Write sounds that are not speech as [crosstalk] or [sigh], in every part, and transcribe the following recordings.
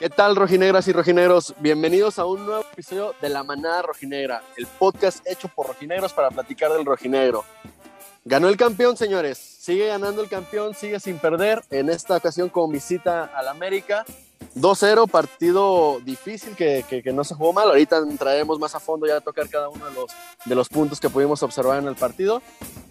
¿Qué tal, rojinegras y rojinegros? Bienvenidos a un nuevo episodio de La Manada Rojinegra, el podcast hecho por rojinegros para platicar del rojinegro. Ganó el campeón, señores. Sigue ganando el campeón, sigue sin perder. En esta ocasión con visita al América. 2-0, partido difícil que, que, no se jugó mal. Ahorita entraremos más a fondo ya a tocar cada uno de los, de los puntos que pudimos observar en el partido.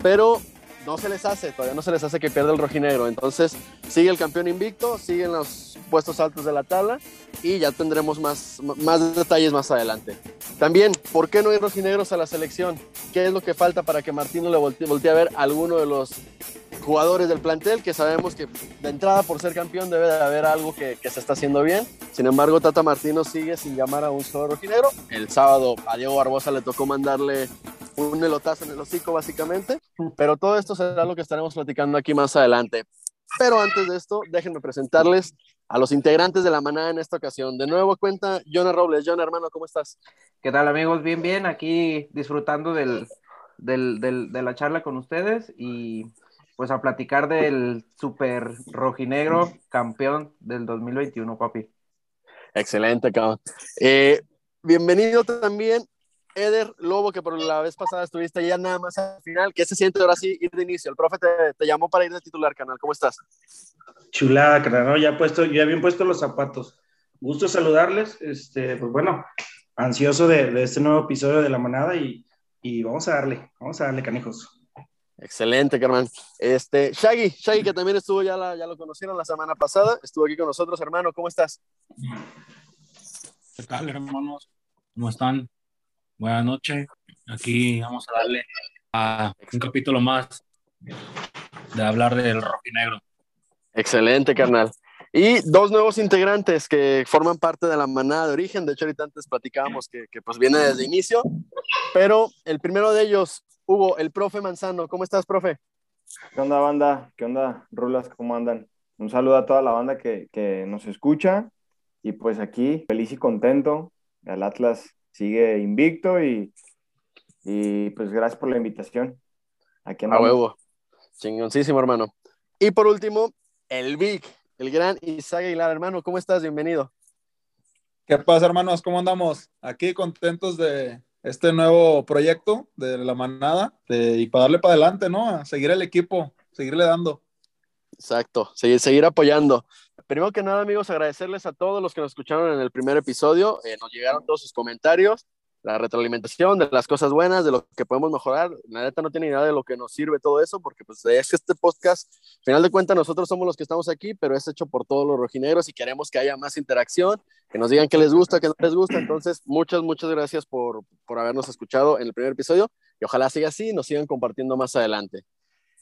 Pero no se les hace, todavía no se les hace que pierda el rojinegro. Entonces sigue el campeón invicto, siguen los puestos altos de la tabla y ya tendremos más, más detalles más adelante. También, ¿por qué no hay rojinegros a la selección? ¿Qué es lo que falta para que Martino le voltee, voltee a ver a alguno de los jugadores del plantel que sabemos que de entrada por ser campeón debe de haber algo que, que, se está haciendo bien. Sin embargo, Tata Martino sigue sin llamar a un solo rojinegro. El sábado a Diego Barbosa le tocó mandarle un elotazo en el hocico básicamente, pero todo esto será lo que estaremos platicando aquí más adelante. Pero antes de esto, déjenme presentarles a los integrantes de la manada en esta ocasión. De nuevo cuenta Jonah Robles. Jonah, hermano, ¿cómo estás? ¿Qué tal amigos? Bien, bien, aquí disfrutando del, del, del, de la charla con ustedes y pues a platicar del super rojinegro campeón del 2021, papi. Excelente, cabrón. Eh, bienvenido también Eder Lobo, que por la vez pasada estuviste ya nada más al final, ¿qué se siente ahora sí ir de inicio? El profe te, te llamó para ir de titular, canal. ¿Cómo estás? Chulada, canal, ¿no? ya, puesto, ya bien puesto los zapatos. Gusto saludarles, este, pues bueno, ansioso de, de este nuevo episodio de La Manada y, y, vamos a darle, vamos a darle, canijos. Excelente, carnal. Este, Shaggy, Shaggy, que también estuvo, ya, la, ya lo conocieron la semana pasada, estuvo aquí con nosotros, hermano, ¿cómo estás? ¿Qué tal, hermanos? ¿Cómo están? Buenas noches. Aquí vamos a darle a un capítulo más de hablar del rojinegro. Excelente, carnal. Y dos nuevos integrantes que forman parte de la manada de origen. De hecho, ahorita antes platicábamos que, que pues viene desde inicio. Pero el primero de ellos, Hugo, el profe Manzano. ¿Cómo estás, profe? ¿Qué onda, banda? ¿Qué onda, Rulas? ¿Cómo andan? Un saludo a toda la banda que, que nos escucha. Y pues aquí, feliz y contento. El Atlas sigue invicto y, y pues gracias por la invitación. Aquí A huevo. Chingoncísimo, hermano. Y por último, el Vic, el gran Isaac Aguilar, hermano. ¿Cómo estás? Bienvenido. ¿Qué pasa, hermanos? ¿Cómo andamos? Aquí contentos de este nuevo proyecto de la manada y para darle para adelante, ¿no? A seguir el equipo, seguirle dando. Exacto, seguir, seguir apoyando. Primero que nada, amigos, agradecerles a todos los que nos escucharon en el primer episodio. Eh, nos llegaron todos sus comentarios, la retroalimentación de las cosas buenas, de lo que podemos mejorar. La neta no tiene idea de lo que nos sirve todo eso, porque pues es que este podcast, al final de cuentas, nosotros somos los que estamos aquí, pero es hecho por todos los rojinegros y queremos que haya más interacción, que nos digan qué les gusta, qué no les gusta. Entonces, muchas, muchas gracias por, por habernos escuchado en el primer episodio y ojalá siga así y nos sigan compartiendo más adelante.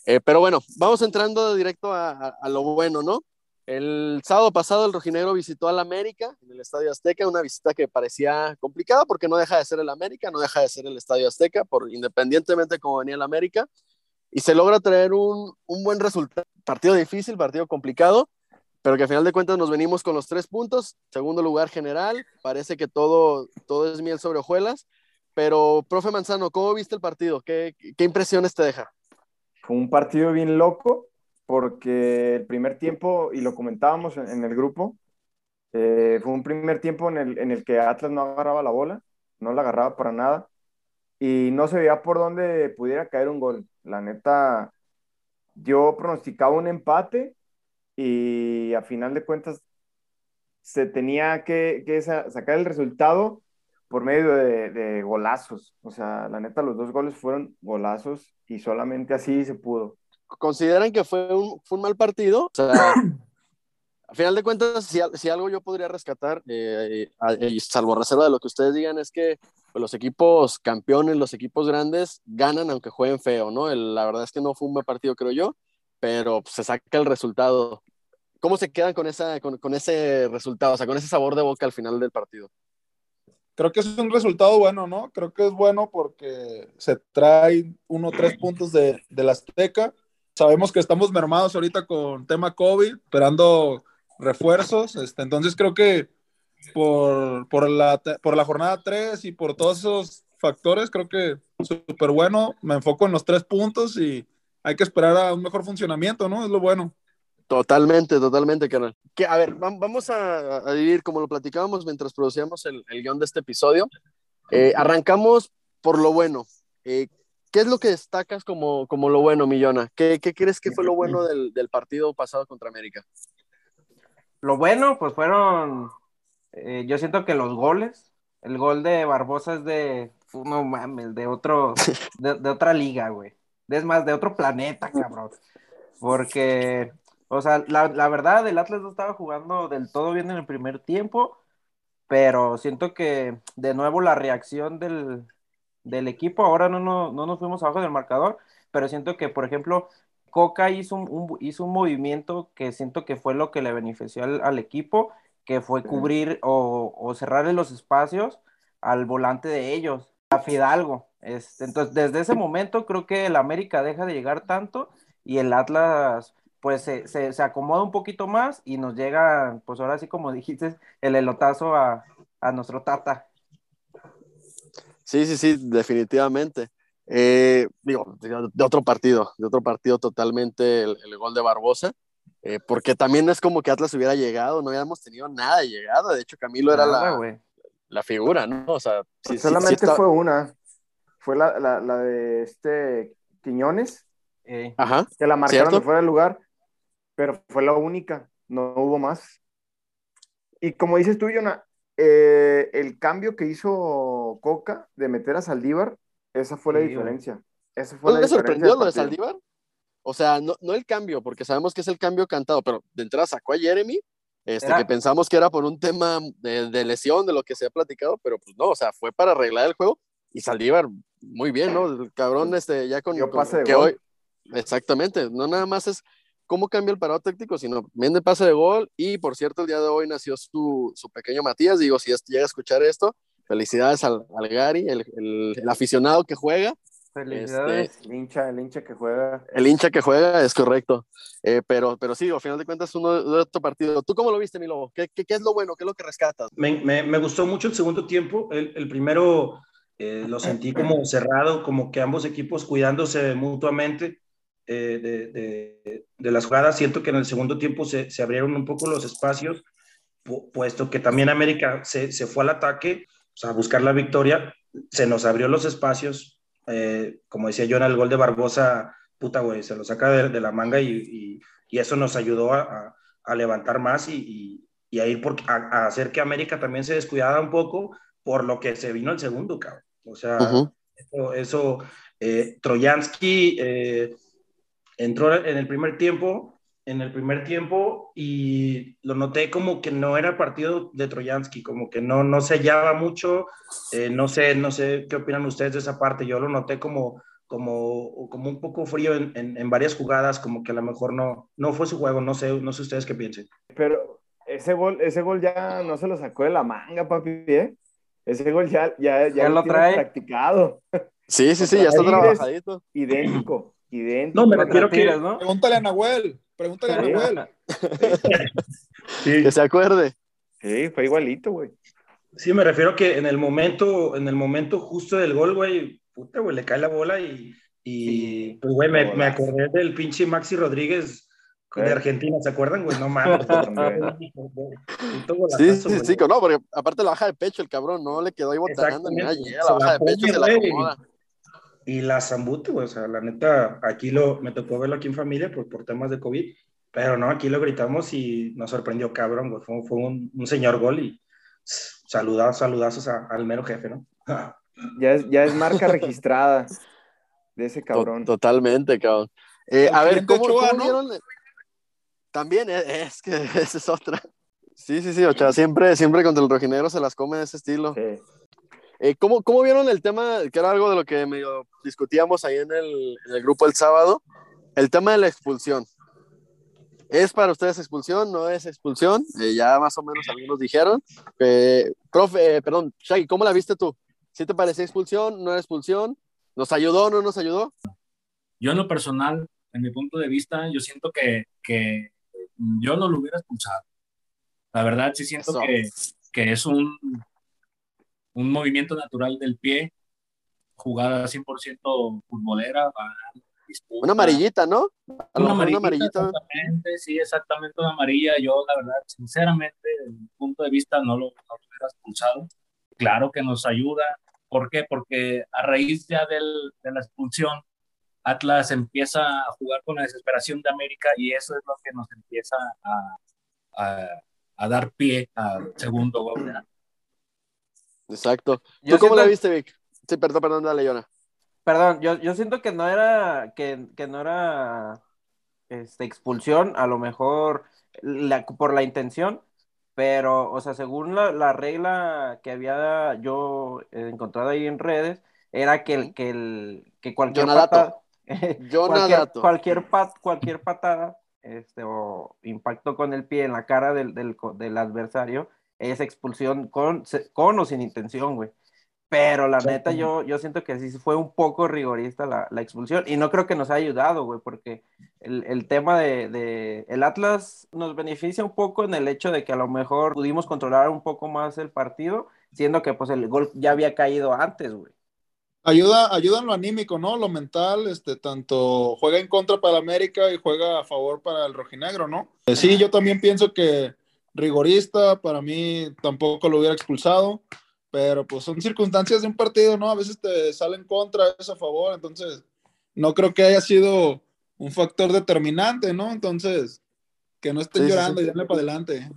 Eh, pero bueno, vamos entrando directo a lo bueno, ¿no? El sábado pasado el rojinegro visitó al América en el Estadio Azteca, una visita que parecía complicada porque no deja de ser el América, no deja de ser el Estadio Azteca, por, independientemente de cómo venía el América, y se logra traer un, un, buen resultado. Partido difícil, partido complicado, pero que a final de cuentas nos venimos con los tres puntos, segundo lugar general, parece que todo, todo es miel sobre hojuelas, pero profe Manzano, ¿cómo viste el partido? ¿Qué, qué impresiones te deja? Fue un partido bien loco, porque el primer tiempo, y lo comentábamos en, el grupo, eh, fue un primer tiempo en el, en el que Atlas no agarraba la bola, no la agarraba para nada, y no se veía por dónde pudiera caer un gol. La neta, yo pronosticaba un empate y a final de cuentas se tenía que, que sacar el resultado por medio de, de, golazos. O sea, la neta, los dos goles fueron golazos y solamente así se pudo consideran que fue un, fue un mal partido. O sea, [coughs] a final de cuentas, si, si algo yo podría rescatar, eh, eh, salvo reserva de lo que ustedes digan, es que pues, los equipos campeones, los equipos grandes, ganan aunque jueguen feo, ¿no? El, la verdad es que no fue un buen partido, creo yo, pero pues, se saca el resultado. ¿Cómo se quedan con, esa, con, con ese resultado, o sea, con ese sabor de boca al final del partido? creo que es un resultado bueno, ¿no? Creo que es bueno porque se trae uno o tres puntos de, de la Azteca sabemos que estamos mermados ahorita con tema COVID, esperando refuerzos. Este, entonces creo que por, por, la, por la jornada 3 y por todos esos factores, creo que súper bueno. Me enfoco en los tres puntos y hay que esperar a un mejor funcionamiento, ¿no? Es lo bueno. Totalmente, totalmente, canal. Que, a ver, vamos a, a, como lo platicábamos mientras producíamos el, el guion de este episodio. Eh, arrancamos por lo bueno. Eh, ¿Qué es lo que destacas como, como lo bueno, Millona? ¿Qué, ¿Qué, crees que fue lo bueno del, del, partido pasado contra América? Lo bueno, pues fueron, eh, yo siento que los goles, el gol de Barbosa es de, no mames, de otro, [laughs] de, de otra liga, güey. Es más, de otro planeta, cabrón. Porque o sea, la, la, verdad, el Atlas no estaba jugando del todo bien en el primer tiempo, pero siento que de nuevo la reacción del, del equipo, ahora no, no, no, nos fuimos abajo del marcador, pero siento que, por ejemplo, Coca hizo un, un, hizo un movimiento que siento que fue lo que le benefició al, al equipo, que fue cubrir o, o cerrarle los espacios al volante de ellos, a Fidalgo. Este, entonces, desde ese momento creo que el América deja de llegar tanto y el Atlas pues se, se, se, acomoda un poquito más y nos llega, pues ahora sí como dijiste, el elotazo a, a nuestro Tata. Sí, sí, sí, definitivamente. Eh, digo, de otro partido, de otro partido totalmente el, el gol de Barbosa, eh, porque también es como que Atlas hubiera llegado, no habíamos tenido nada de llegada, de hecho Camilo era Nada, la, la figura, ¿no? O sea, sí, sí, Solamente sí está- fue una. Fue la, la, la de este Quiñones, Eh, Ajá, que la marcaron ¿Cierto? de fuera del lugar, pero fue la única, no hubo más. Y como dices tú, Jonah, eh, el cambio que hizo Coca de meter a Saldívar, esa fue la Sí, diferencia. Esa fue ¿No la le diferencia sorprendió lo de. Saldívar? O sea, no, no el cambio, porque sabemos que es el cambio cantado, pero de entrada sacó a Jeremy, este, Era- que pensamos que era por un tema de, de lesión, de lo que se ha platicado, pero pues no, o sea, fue para arreglar el juego y Saldívar, muy bien, ¿no? El cabrón, este, ya con, que gol. hoy, exactamente, no nada más es cómo cambia el parado táctico, sino vende pase de gol y por cierto, el día de hoy nació su, su pequeño Matías, digo, si es- llega a escuchar esto, felicidades al, al Gary, el, el- el aficionado que juega, felicidades. El hincha, el hincha que juega. el hincha que juega es correcto, Eh, pero, pero sí, al final de cuentas, uno de otro partido. ¿Tú cómo lo viste, mi lobo? ¿Qué, qué, qué es lo bueno? ¿Qué es lo que rescatas? Me, me, me gustó mucho el segundo tiempo. El, el primero eh, lo sentí como cerrado, como que ambos equipos cuidándose mutuamente eh, de, de, de, las jugadas. Siento que en el segundo tiempo se, se abrieron un poco los espacios, pu puesto que también América se, se, fue al ataque, o sea, a buscar la victoria. Se nos abrió los espacios. Eh, como decía yo en el gol de Barbosa, puta, güey, se lo saca de, de la manga y, y, y, eso nos ayudó a, a, a levantar más y, y, a ir por, a, a, hacer que América también se descuidara un poco por lo que se vino el segundo, cabrón. O sea, uh -huh. eso, eso eh, Troyansky eh, entró en el primer tiempo, en el primer tiempo y lo noté como que no era partido de Troyansky, como que no, no se hallaba mucho, eh, no sé, no sé qué opinan ustedes de esa parte, yo lo noté como, como, como un poco frío en, en, en, varias jugadas, como que a lo mejor no, no fue su juego, no sé, no sé ustedes qué piensen. Pero ese gol, ese gol ya no se lo sacó de la manga, papi, ¿eh? Ese gol ya, ya, ya, ¿Ya lo, lo trae practicado. Sí, sí, sí, ya está trabajadito. Idéntico, idéntico. No, me refiero que... ¿no? Pregúntale a Nahuel, pregúntale a Nahuel. [laughs] sí. Que se acuerde. Sí, fue igualito, güey. Sí, me refiero que en el momento, en el momento justo del gol, güey, puta, güey, le cae la bola y, y Sí, pues, güey, me, me acordé del pinche Maxi Rodríguez de Eh. Argentina, ¿se acuerdan, güey? No mames. Sí, sí, güey. sí, no, porque aparte la baja de pecho el cabrón, no le quedó ahí botanando ni nada, la baja de pecho se la güey. acomoda. Y la Zambute, güey, o sea, la neta, aquí lo, me tocó verlo aquí en familia por, por temas de COVID, pero no, aquí lo gritamos y nos sorprendió cabrón, güey, fue, fue un, un señor gol y saludazos, saludazos a- al mero jefe, ¿no? [laughs] Ya es, ya es marca registrada de ese cabrón. Totalmente, cabrón. Eh, a ver, ¿cómo, Ochoa, cómo ¿no? vieron? También es, es que [laughs] esa es otra. Sí, sí, sí, Ochoa, siempre, siempre contra el rojinegro se las come de ese estilo. Sí. Eh, ¿cómo, ¿Cómo vieron el tema, que era algo de lo que medio discutíamos ahí en el, en el grupo el sábado? El tema de la expulsión. ¿Es para ustedes expulsión? ¿No es expulsión? Eh, ya más o menos algunos dijeron. Eh, profe, eh, perdón, Shaggy, ¿cómo la viste tú? ¿Sí te parecía expulsión? ¿No era expulsión? ¿Nos ayudó? ¿No nos ayudó? Yo en lo personal, en mi punto de vista, yo siento que, que yo no lo hubiera expulsado. La verdad, sí siento Eso. que, que es un, un movimiento natural del pie, jugada 100% futbolera, disputa. Una amarillita, ¿no? A Una amarillita, exactamente, sí, exactamente una amarilla. Yo, la verdad, sinceramente, desde mi punto de vista, no lo, no lo hubiera expulsado. Claro que nos ayuda. ¿Por qué? Porque a raíz ya del, de la expulsión, Atlas empieza a jugar con la desesperación de América y eso es lo que nos empieza a, a, a dar pie al segundo gol. ¿verdad? Exacto. Yo ¿Tú cómo la siento- viste, Vic? Sí, perdón, perdón, dale, Yona. Perdón, yo, yo siento que no era, que, que no era este, expulsión, a lo mejor la- por la intención, pero, o sea, según la, la regla que había yo encontrado ahí en redes, era que, el, que, el, que cualquier patada, [laughs] cualquier, cualquier, pat- cualquier patada este, o impacto con el pie en la cara del, del, del adversario es expulsión con, con o sin intención, güey. Pero la neta, yo, yo siento que sí fue un poco rigorista la, la expulsión y no creo que nos haya ayudado, güey, porque el, el tema de, de- el Atlas nos beneficia un poco en el hecho de que a lo mejor pudimos controlar un poco más el partido, siendo que pues el gol ya había caído antes, güey. Ayuda, ayuda en lo anímico, ¿no? Lo mental, este, tanto juega en contra para América y juega a favor para el rojinegro, ¿no? Eh, sí, yo también pienso que rigorista, para mí tampoco lo hubiera expulsado, pero pues son circunstancias de un partido, ¿no? A veces te sale en contra, a veces a favor, entonces no creo que haya sido un factor determinante, ¿no? Entonces, que no estén Sí, sí, llorando sí. y denle para adelante.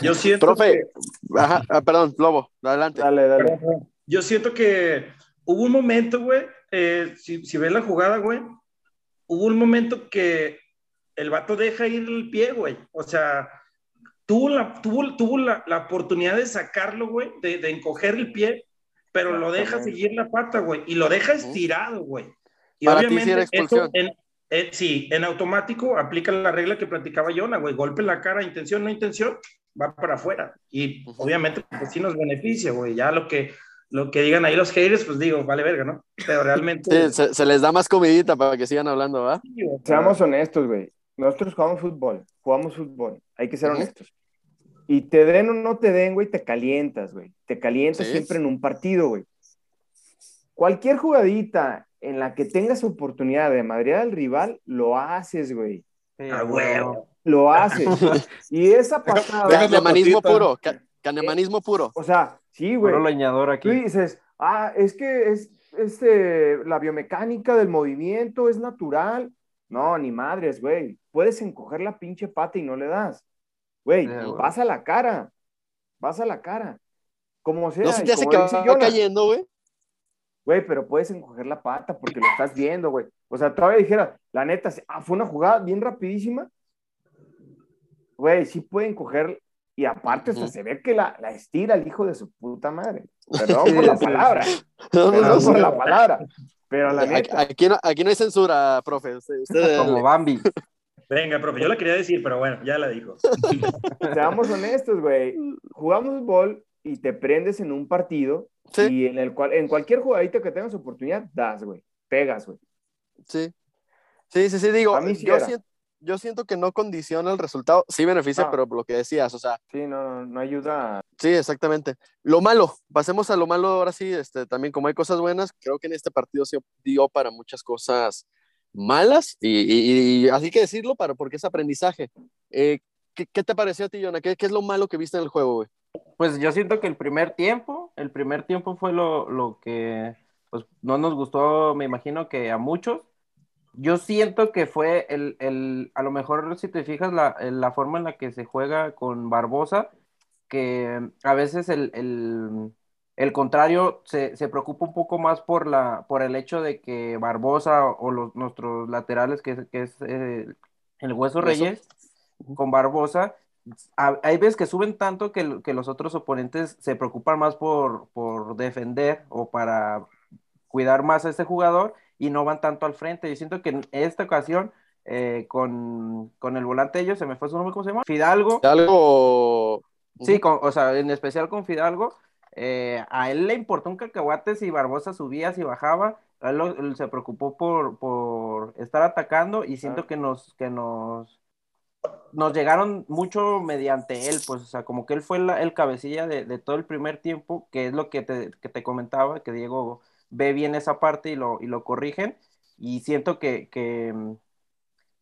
Yo siento Profe, ajá, ah, perdón, Lobo, adelante. Dale, dale. Yo siento que hubo un momento, güey, eh, si, si ves la jugada, güey, hubo un momento que el vato deja ir el pie, güey. O sea, tuvo la, tuvo, tuvo la, la oportunidad de sacarlo, güey, de, de encoger el pie, pero lo deja seguir la pata, güey, y lo deja estirado, güey. Y Para ti sí era eso expulsión. en, eh, sí, en automático aplica la regla que platicaba Jonah, güey, golpe en la cara, intención, no intención, va para afuera. Y obviamente, pues sí nos beneficia, güey. Ya lo que, lo que digan ahí los haters, pues digo, vale verga, ¿no? Pero realmente. Sí, se, se les da más comidita para que sigan hablando, ¿va? Seamos honestos, güey. Nosotros jugamos fútbol, jugamos fútbol. Hay que ser honestos. Y te den o no te den, güey, te calientas, güey. Te calientas Sí. siempre en un partido, güey. Cualquier jugadita en la que tengas oportunidad de madrear al rival, lo haces, güey. Güey. huevo. Lo haces. [laughs] y esa pasada, Canemanismo puro, ca- canemanismo puro. o sea, sí, güey. Leñador Tú aquí. dices, ah, es que es este, la biomecánica del movimiento es natural. No, ni madres, güey. Puedes encoger la pinche pata y no le das. Güey, güey. vas a la cara. Vas a la cara. Como sea. No se te hace que va Jonah, cayendo, güey. Güey, pero puedes encoger la pata porque lo estás viendo, güey. O sea, todavía dijera, la neta, ah, fue una jugada bien rapidísima. Güey, sí pueden coger. Y aparte, hasta se ve que la, la estira el hijo de su puta madre. [laughs] Perdón por la palabra. No, no, Perdón no, por la palabra. Pero la Aquí, neta, aquí no, aquí no hay censura, profe. Usted, usted- Como Bambi. Venga, profe, yo la quería decir, pero bueno, ya la dijo. [laughs] seamos honestos, güey. Jugamos fútbol y te prendes en un partido Sí. y en el cual, en cualquier jugadita que tengas oportunidad, das, güey. Pegas, güey. Sí. Sí, sí, sí, digo, A mí sí yo, siento, yo siento que no condiciona el resultado, sí beneficia, No. pero por lo que decías, o sea, Sí, no, no, no ayuda. sí, exactamente. Lo malo, pasemos a lo malo ahora sí, este, también como hay cosas buenas, creo que en este partido se dio para muchas cosas malas, y, así que decirlo, para, porque es aprendizaje. Eh, ¿qué, qué te pareció a ti, Jonah? ¿Qué, qué es lo malo que viste en el juego, güey? Pues yo siento que el primer tiempo, el primer tiempo fue lo, lo que pues no nos gustó, me imagino que a muchos. Yo siento que fue el, el a lo mejor si te fijas la, la forma en la que se juega con Barbosa, que a veces el, el, el contrario se, se preocupa un poco más por, la, por el hecho de que Barbosa o los, nuestros laterales, que, es- que es eh, el Hueso. Reyes, con Barbosa, a- hay veces que suben tanto que, que los otros oponentes se preocupan más por, por defender o para cuidar más a este jugador y no van tanto al frente. Yo siento que en esta ocasión, eh, con, con el volante de ellos, se me fue su nombre, ¿cómo se llama? Fidalgo. Algo... Sí, con- o sea, en especial con Fidalgo, eh, a él le importó un cacahuate si Barbosa subía, si bajaba, él, lo- él se preocupó por, por estar atacando y siento que nos, que nos, nos llegaron mucho mediante él, pues, o sea, como que él fue la- el cabecilla de, de todo el primer tiempo, que es lo que te, que te comentaba, que Diego ve bien esa parte y lo, y lo corrigen. y siento que, que,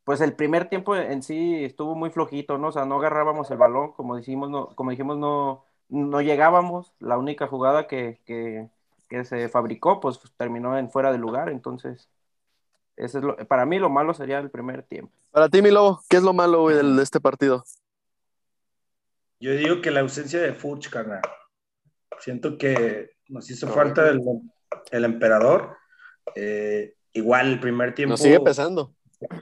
pues el primer tiempo en sí estuvo muy flojito, ¿no? O sea, no agarrábamos el balón, como dijimos, no, como dijimos, no, no llegábamos, la única jugada que, que, que se fabricó, pues terminó en fuera de lugar, entonces, ese es lo, para mí lo malo sería el primer tiempo. Para ti, mi lobo, ¿qué es lo malo, güey, de este partido? Yo digo que la ausencia de Furch, carnal. Siento que nos hizo Correcto. falta el, el emperador. Eh, igual el primer tiempo. Nos sigue pesando.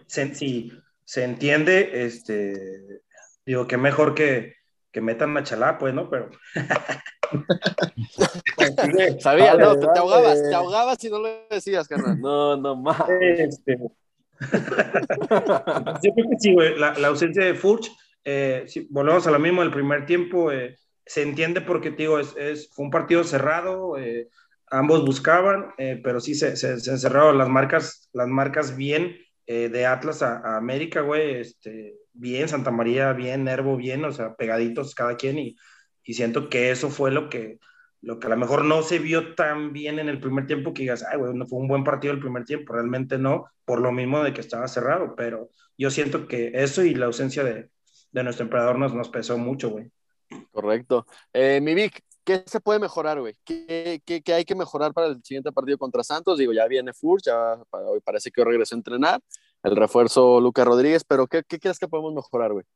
se, sí, se entiende, este, digo que mejor que, que metan a Chalá, pues, ¿no? Pero. [laughs] Sigue, Sabía, no, te, ahogabas, te ahogabas si no lo decías, carnal. No, no más. este, [laughs] yo creo que sí, güey, la, la ausencia de Furch, eh, sí, volvemos a lo mismo, el primer tiempo eh, se entiende porque, digo, es, es- fue un partido cerrado, eh, ambos buscaban, eh, pero sí se, se, se encerraron las marcas, las marcas bien eh, de Atlas a, América, güey, este, bien, Santa María, bien, Nervo, bien, o sea, pegaditos cada quien y, y siento que eso fue lo que, lo que a lo mejor no se vio tan bien en el primer tiempo que digas, ay, güey, no fue un buen partido el primer tiempo, realmente no, por lo mismo de que estaba cerrado, pero yo siento que eso y la ausencia de, de nuestro emperador nos, nos pesó mucho, güey. Correcto. Eh, ¿qué se puede mejorar, güey? ¿Qué, hay que mejorar para el siguiente partido contra Santos? Digo, ya viene Furch, ya hoy parece que hoy regresó a entrenar, el refuerzo Lucas Rodríguez, pero ¿qué, qué crees que podemos mejorar, güey?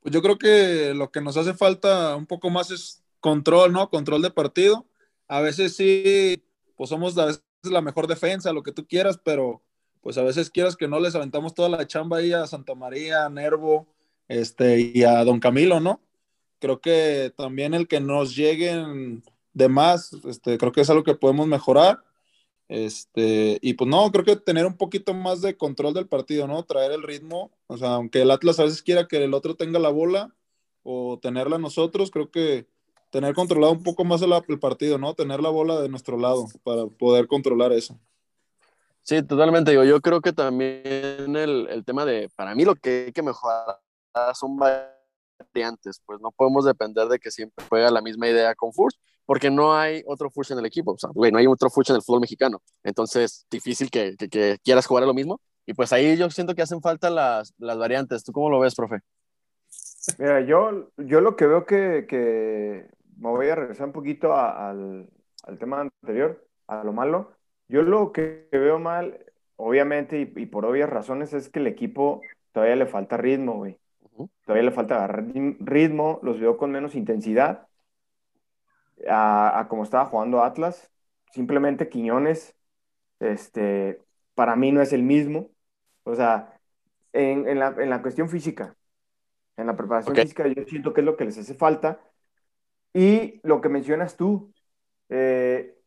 Pues yo creo que lo que nos hace falta un poco más es control, ¿no? Control de partido. A veces sí, pues somos a veces la mejor defensa, lo que tú quieras, pero pues a veces quieras que no les aventamos toda la chamba ahí a Santa María, a Nervo, este, y a Don Camilo, ¿no? Creo que también el que nos lleguen de más, este, creo que es algo que podemos mejorar. Este, y pues no, creo que tener un poquito más de control del partido, ¿no? Traer el ritmo, o sea, aunque el Atlas a veces quiera que el otro tenga la bola o tenerla nosotros, creo que tener controlado un poco más el, el partido, ¿no? Tener la bola de nuestro lado para poder controlar eso. Sí, totalmente. Digo, yo creo que también el, el tema de, para mí lo que hay que mejorar son variantes, pues no podemos depender de que siempre juega la misma idea con Furch, porque no hay otro Furch en el equipo, o sea, güey, no hay otro Furch en el fútbol mexicano, entonces difícil que, que- quieras jugar a lo mismo, y pues ahí yo siento que hacen falta las, las variantes. ¿Tú cómo lo ves, profe? Mira, yo, yo lo que veo que, que me voy a regresar un poquito al, al tema anterior, a lo malo. Yo lo que veo mal, obviamente, y, y por obvias razones, es que el equipo todavía le falta ritmo, güey. Todavía le falta agarrar ritmo, los veo con menos intensidad a, a como estaba jugando Atlas. Simplemente Quiñones, este, para mí no es el mismo. O sea, en, en la, en la cuestión física, en la preparación física, yo siento que es lo que les hace falta. Y lo que mencionas tú, eh,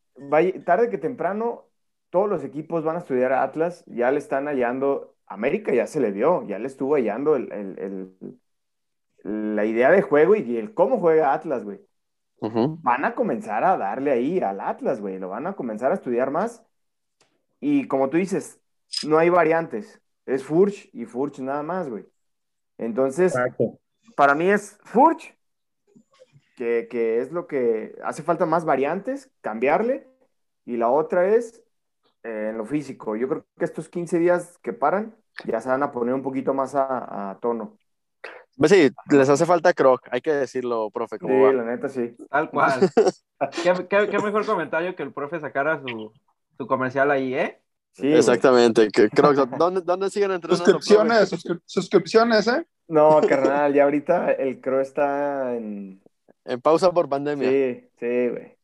tarde que temprano, todos los equipos van a estudiar a Atlas, ya le están hallando, América ya se le vio, ya le estuvo hallando el, el- el- la idea de juego y el cómo juega Atlas, güey. Van a comenzar a darle ahí al Atlas, güey, lo van a comenzar a estudiar más. Y como tú dices, no hay variantes, es Furch y Furch nada más, güey. Entonces, Exacto. para mí es Furch, que, que es lo que hace falta más variantes, cambiarle, y la otra es eh, en lo físico. Yo creo que estos 15 días que paran ya se van a poner un poquito más a, a tono. Pues sí, les hace falta croc, hay que decirlo, profe, Sí, ¿cómo va? la neta sí. Tal cual. [laughs] ¿Qué, qué- qué mejor comentario que el profe sacara su, su comercial ahí, ¿eh? Sí. Exactamente, que croc, ¿dónde, ¿dónde siguen entrenando? profe? Suscripciones, suscri- suscripciones, ¿eh? No, carnal, ya ahorita el Crow está en... En pausa por pandemia. Sí, sí, güey.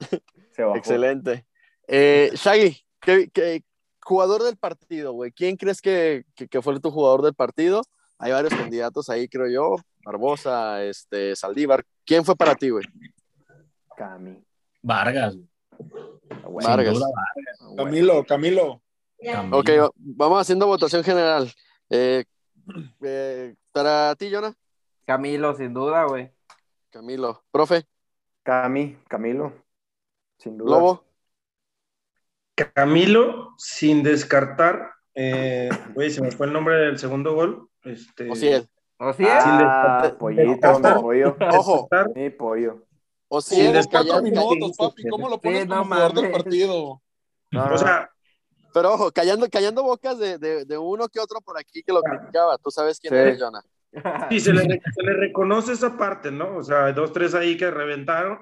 Se bajó. Excelente. Eh, Shaggy, ¿qué, qué- jugador del partido, güey? ¿Quién crees que, que, que fue tu jugador del partido? Hay varios candidatos ahí, creo yo. Barbosa, este, Saldívar. ¿Quién fue para ti, güey? Cami. Vargas. güey. Sin Vargas. duda, Camilo, Camilo. Camilo. Ok, va- vamos haciendo votación general. Eh, eh, para ti, Jonah. Camilo, sin duda, güey. Camilo. Profe, Cami, Camilo. Sin duda. Lobo. Camilo, sin descartar, eh, güey, se me fue el nombre del segundo gol. Este, Ociel. ¿O sí? Ah, Sin pollito, mi pollo. Ojo, descartar, Mi pollo. Ociel. descartar Calla- mi- minutos, papi. ¿Cómo lo pones Sí, no como jugador del partido? No, no, O sea, Pero ojo, callando, callando bocas de, de, de uno que otro por aquí que lo criticaba. Tú sabes quién Sí. eres, Jonah. Sí, se le, [laughs] se le reconoce esa parte, ¿no? O sea, hay dos, tres ahí que reventaron.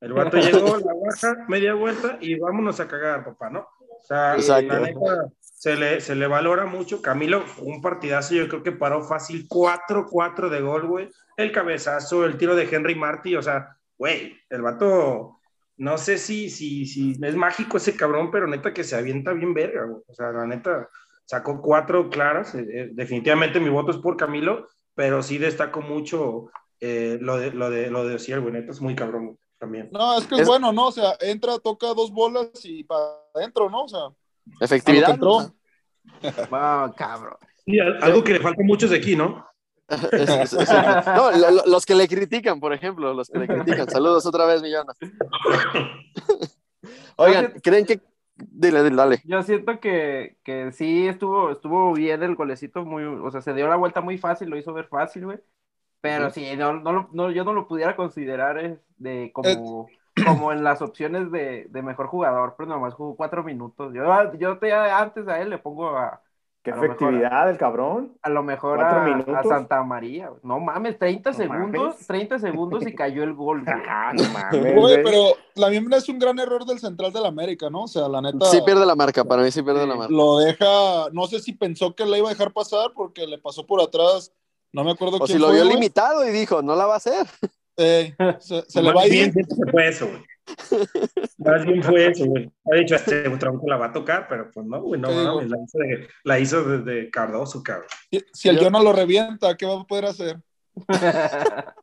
El vato [laughs] llegó, la baja, media vuelta y vámonos a cagar, papá, ¿no? O sea, Exacto. la neta, se le, se le valora mucho. Camilo, un partidazo, yo creo que paró fácil 4-4 de gol, güey. El cabezazo, el tiro de Henry Martí, o sea, güey, el vato, no sé si, si, si es mágico ese cabrón, pero neta que se avienta bien verga, güey. O sea, la neta, sacó cuatro claras. eh, eh, definitivamente mi voto es por Camilo, pero sí destaco mucho eh, lo de lo de lo de Ociel, güey, neta es muy cabrón güey, también. No, es que es, Es- bueno, ¿no? O sea, entra, toca dos bolas y para adentro, ¿no? O sea, Efectividad. A lo que entró. o sea, Ah, cabrón. Sí, al- algo que le falta a muchos de aquí, ¿no? [laughs] es- no, lo- lo- los que le critican, por ejemplo, los que le critican. Saludos otra vez, mi Jonah. [laughs] Oigan, ¿creen que. Dile, dile, dale. Yo siento que, que sí estuvo, estuvo bien el golecito, muy, o sea, se dio la vuelta muy fácil, lo hizo ver fácil, güey. Pero sí, no, no, lo- no, yo no lo pudiera considerar eh, de como, como en las opciones de, de mejor jugador, pero nomás jugó cuatro minutos. Yo, yo te, antes a él le pongo a, Qué A lo mejor- efectividad el cabrón. a lo mejor ¿Cuatro a, Santa María. No mames, 30 No segundos, mames. 30 segundos y cayó el gol, güey. [laughs] Ah, no mames, güey, pero también es un gran error del central del América, ¿no? O sea, la neta. Sí pierde la marca, para mí sí pierde la marca. Lo deja, no sé si pensó que le iba a dejar pasar porque le pasó por atrás, no me acuerdo O quién si lo fue, vio güey. limitado y dijo, no la va a hacer. Eh, se, se le Más va a ir. bien que fue eso, güey. Más bien fue eso, güey. Ha dicho, este tronco la va a tocar, pero pues no, güey, no mames, la hizo, de- la hizo desde Cardoso, cabrón. Si, si el Yo- Jonah lo revienta, ¿qué va a poder hacer? [laughs]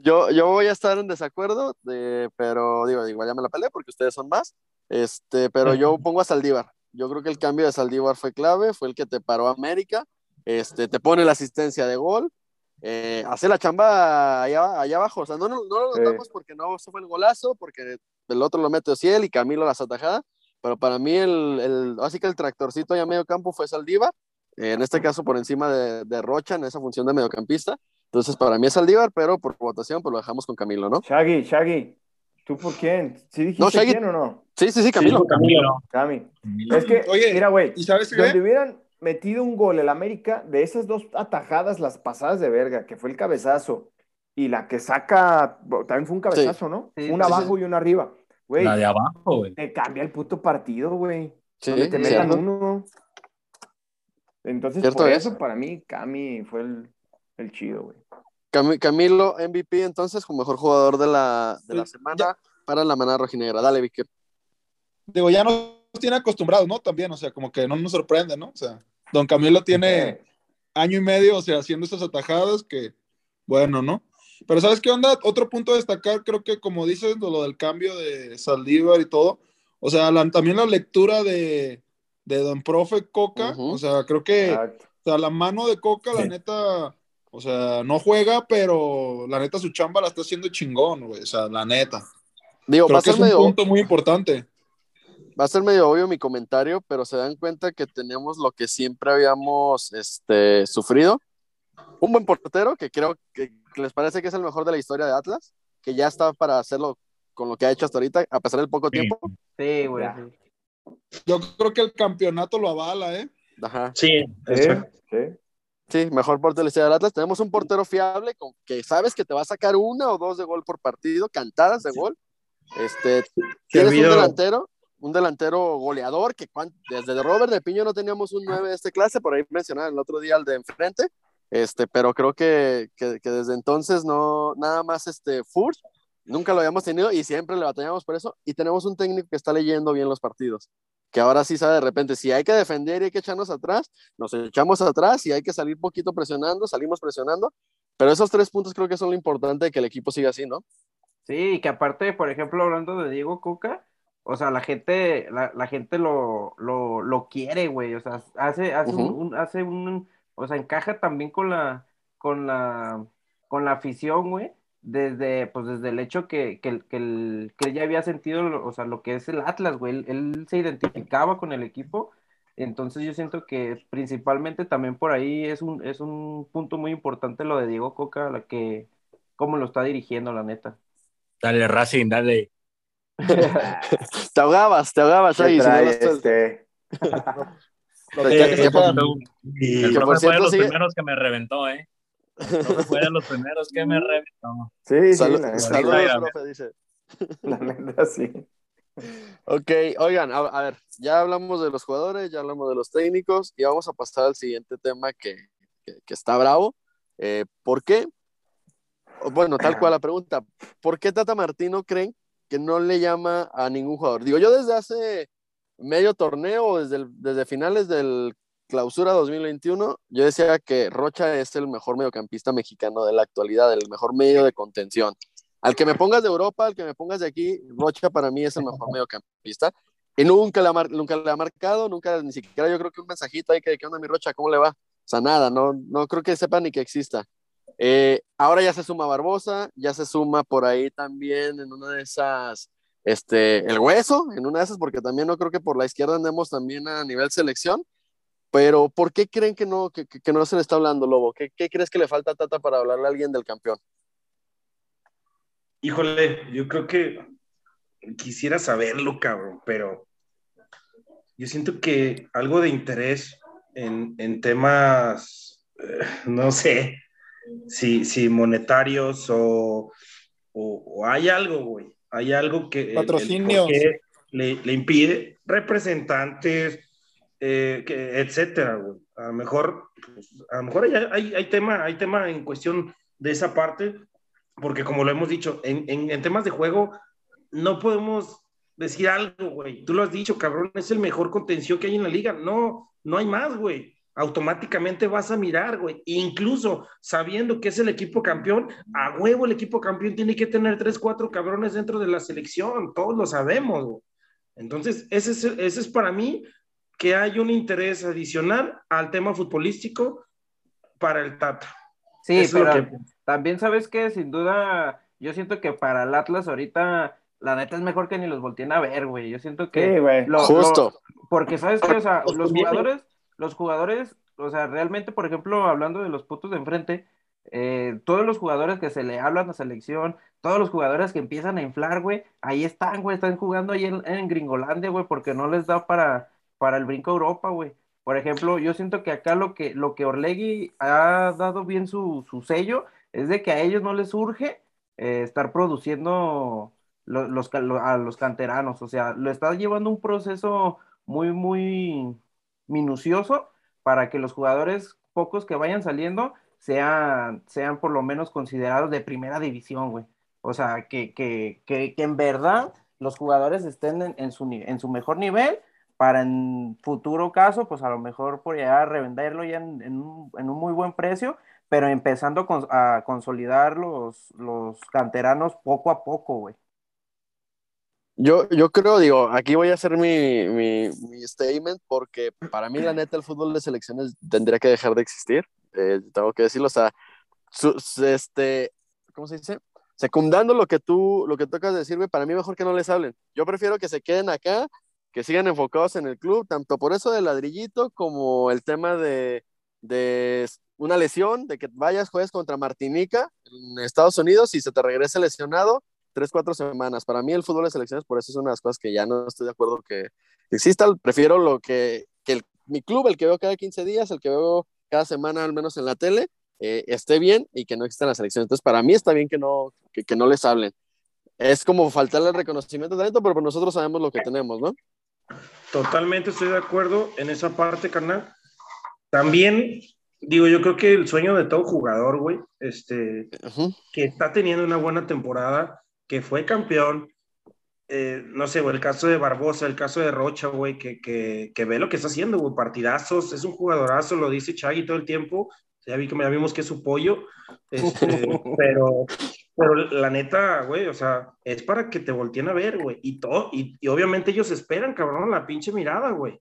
Yo, yo voy a estar en desacuerdo, de, pero digo, igual ya me la peleé porque ustedes son más. Este, pero yo pongo a Saldívar. Yo creo que el cambio de Saldívar fue clave, fue el que te paró a América, este, te pone la asistencia de gol, eh, hace la chamba allá, allá abajo. O sea, no, no, no lo Sí. notamos porque no se fue el golazo, porque el otro lo mete Ociel y Camilo las atajadas, pero para mí el, el, así que el tractorcito allá a medio campo fue Saldívar, eh, en este caso por encima de, de Rocha en esa función de mediocampista. Entonces, para mí es Saldívar, pero por votación, pues lo dejamos con Camilo, ¿no? Shaggy, Shaggy, ¿tú por quién? ¿Sí dijiste No, Shaggy- quién o no? Sí, sí, sí, Camilo. Sí, Camilo. Cami. Camilo. Es que, Oye, mira, güey, ¿Y sabes donde qué? hubieran metido un gol el América, de esas dos atajadas, las pasadas de verga, que fue el cabezazo, y la que saca, también fue un cabezazo, ¿no? Sí, una sí, abajo y una arriba. Güey, La de abajo, güey. te cambia el puto partido, güey. Sí, Donde te metan cierto. uno. Entonces, Cierto por es. eso, para mí, Cami fue el, el chido, güey. Cami- Camilo, MVP, entonces, como mejor jugador de la, de la semana para la manada rojinegra. Dale, Víctor. Digo, ya nos tiene acostumbrados, ¿no? También, o sea, como que no nos sorprende, ¿no? O sea, Don Camilo tiene año y medio, o sea, haciendo esas atajadas que, bueno, ¿no? Pero ¿sabes qué onda? Otro punto a destacar, creo que como dices, lo del cambio de Saldívar y todo, o sea, la- también la lectura de, de Don Profe Coca, o sea, creo que, o sea, la mano de Coca, la Sí. neta, o sea, no juega, pero la neta su chamba la está haciendo chingón, güey, o sea, la neta. Digo, Creo que es un medio, punto muy importante. Va a ser medio obvio mi comentario, pero se dan cuenta que tenemos lo que siempre habíamos este, sufrido. Un buen portero, que creo que, que les parece que es el mejor de la historia de Atlas, que ya está para hacerlo con lo que ha hecho hasta ahorita, a pesar del poco Sí. tiempo. Sí, güey. Yo creo que el campeonato lo avala, ¿eh? Ajá. Sí, Sí, sí. Sí, mejor portero de la historia del Atlas. Tenemos un portero fiable con que sabes que te va a sacar una o dos de gol por partido, cantadas de gol. Este, tienes un delantero, un delantero goleador que desde Robert de Piño no teníamos un 9 de este clase, por ahí mencionaba el otro día al de enfrente. Este, pero creo que, que, que desde entonces no, nada más este Furt, nunca lo habíamos tenido y siempre le batallamos por eso. Y tenemos un técnico que está leyendo bien los partidos, que ahora sí sabe de repente, si hay que defender y hay que echarnos atrás, nos echamos atrás y hay que salir poquito presionando, salimos presionando. Pero esos tres puntos creo que son lo importante de que el equipo siga así, ¿no? Sí, que aparte, por ejemplo, hablando de Diego Coca, o sea, la gente, la, la gente lo, lo, lo quiere, güey, o sea, hace, hace un, hace un, o sea, encaja también con la, con la, con la afición, güey, desde, pues desde el hecho que, que, que, el- que él ya había sentido, lo- o sea, lo que es el Atlas, güey, él, él se identificaba con el equipo, entonces yo siento que principalmente también por ahí es un, es un punto muy importante lo de Diego Coca, la que, cómo lo está dirigiendo, la neta. Dale, Racing, dale. [laughs] te ahogabas, te ahogabas, ¿Qué Shaggy. si no trae este? [laughs] Y- profe fue de los sigue- primeros que me reventó, ¿eh? Fue de los primeros que me [laughs] reventó. Sí, sí, Salud- saludos, profe, dice. la neta, sí. Ok, oigan, a, a ver, ya hablamos de los jugadores, ya hablamos de los técnicos y vamos a pasar al siguiente tema que, que- que está bravo. Eh, ¿Por qué? Bueno, tal cual la pregunta, ¿por qué Tata Martino creen que no le llama a ningún jugador? Digo, yo desde hace medio torneo, desde, el- desde finales del clausura 2021, yo decía que Rocha es el mejor mediocampista mexicano de la actualidad, el mejor medio de contención. Al que me pongas de Europa, al que me pongas de aquí, Rocha para mí es el mejor mediocampista. Y nunca le, ha nunca le ha marcado, nunca ni siquiera yo creo que un mensajito ahí que, ¿qué onda mi Rocha? ¿Cómo le va? O sea, nada, no, no creo que sepa ni que exista. Eh, ahora ya se suma Barbosa, ya se suma por ahí también en una de esas, este, el hueso, en una de esas, porque también no creo que por la izquierda andemos también a nivel selección. Pero, ¿por qué creen que no, que, no se le está hablando, Lobo? ¿Qué, ¿Qué crees que le falta a Tata para hablarle a alguien del campeón? Híjole, yo creo que quisiera saberlo, cabrón, pero yo siento que algo de interés en, en temas, eh, no sé, si, si monetarios o, o- o hay algo, güey, hay algo que el- el Patrocinios. qué le, le impide representantes, eh, que- etcétera, güey. A lo mejor, pues, a lo mejor hay, hay, hay tema, hay tema en cuestión de esa parte, porque como lo hemos dicho, en, en, en temas de juego no podemos decir algo, güey. Tú lo has dicho, cabrón, es el mejor contención que hay en la liga. No, no hay más, güey. Automáticamente vas a mirar, güey. Incluso sabiendo que es el equipo campeón, a huevo el equipo campeón tiene que tener tres, cuatro cabrones dentro de la selección. Todos lo sabemos, güey. Entonces, ese es, ese es para mí que hay un interés adicional al tema futbolístico para el Tata. Sí, Eso pero que- también sabes que sin duda, yo siento que para el Atlas ahorita, la neta es mejor que ni los volteen a ver, güey. Yo siento que Sí, güey. lo- Justo. lo- porque sabes que, o sea, los jugadores, los jugadores, o sea, realmente, por ejemplo, hablando de los putos de enfrente, eh, todos los jugadores que se le hablan a selección, todos los jugadores que empiezan a inflar, güey, ahí están, güey, están jugando ahí en, en Gringolandia, güey, porque no les da para, para el brinco a Europa, güey. Por ejemplo, yo siento que acá lo que, lo que Orlegui ha dado bien su, su sello es de que a ellos no les urge eh, estar produciendo lo- los, a los canteranos, o sea, lo está llevando un proceso muy, muy minucioso para que los jugadores pocos que vayan saliendo sean, sean por lo menos considerados de primera división, güey. O sea, que, que, que, que en verdad los jugadores estén en, en su, en su mejor nivel para en futuro caso, pues a lo mejor por ya revenderlo ya en, en un, en un muy buen precio, pero empezando con- a consolidar los, los canteranos poco a poco, güey. Yo, yo creo, digo, aquí voy a hacer mi, mi, mi statement porque para mí la neta el fútbol de selecciones tendría que dejar de existir, eh, tengo que decirlo, o sea, su- este, ¿cómo se dice? Secundando lo que tú, lo que tocas decir, güey, para mí mejor que no les hablen. Yo prefiero que se queden acá, que sigan enfocados en el club, tanto por eso del ladrillito como el tema de, de una lesión, de que vayas, juegues contra Martinica en Estados Unidos y se te regrese lesionado tres, cuatro semanas. Para mí el fútbol de selecciones, por eso es una de las cosas que ya no estoy de acuerdo que exista. Prefiero lo que, que el- mi club, el que veo cada 15 días, el que veo cada semana al menos en la tele, eh, esté bien y que no existan las elecciones. Entonces, para mí está bien que no, que, que no les hablen. Es como faltarle el reconocimiento de talento, pero pues nosotros sabemos lo que tenemos, ¿no? Totalmente estoy de acuerdo en esa parte, carnal. También, digo, yo creo que el sueño de todo jugador, güey, este, Ujú. que está teniendo una buena temporada, que fue campeón, eh, no sé, güey, el caso de Barbosa, el caso de Rocha, güey, que, que, que ve lo que está haciendo, güey, partidazos, es un jugadorazo, lo dice Chagui todo el tiempo, ya, vi ya vimos que es su pollo, este, [laughs] pero, pero la neta, güey, o sea, es para que te volteen a ver, güey, y todo, y, y obviamente ellos esperan, cabrón, la pinche mirada, güey.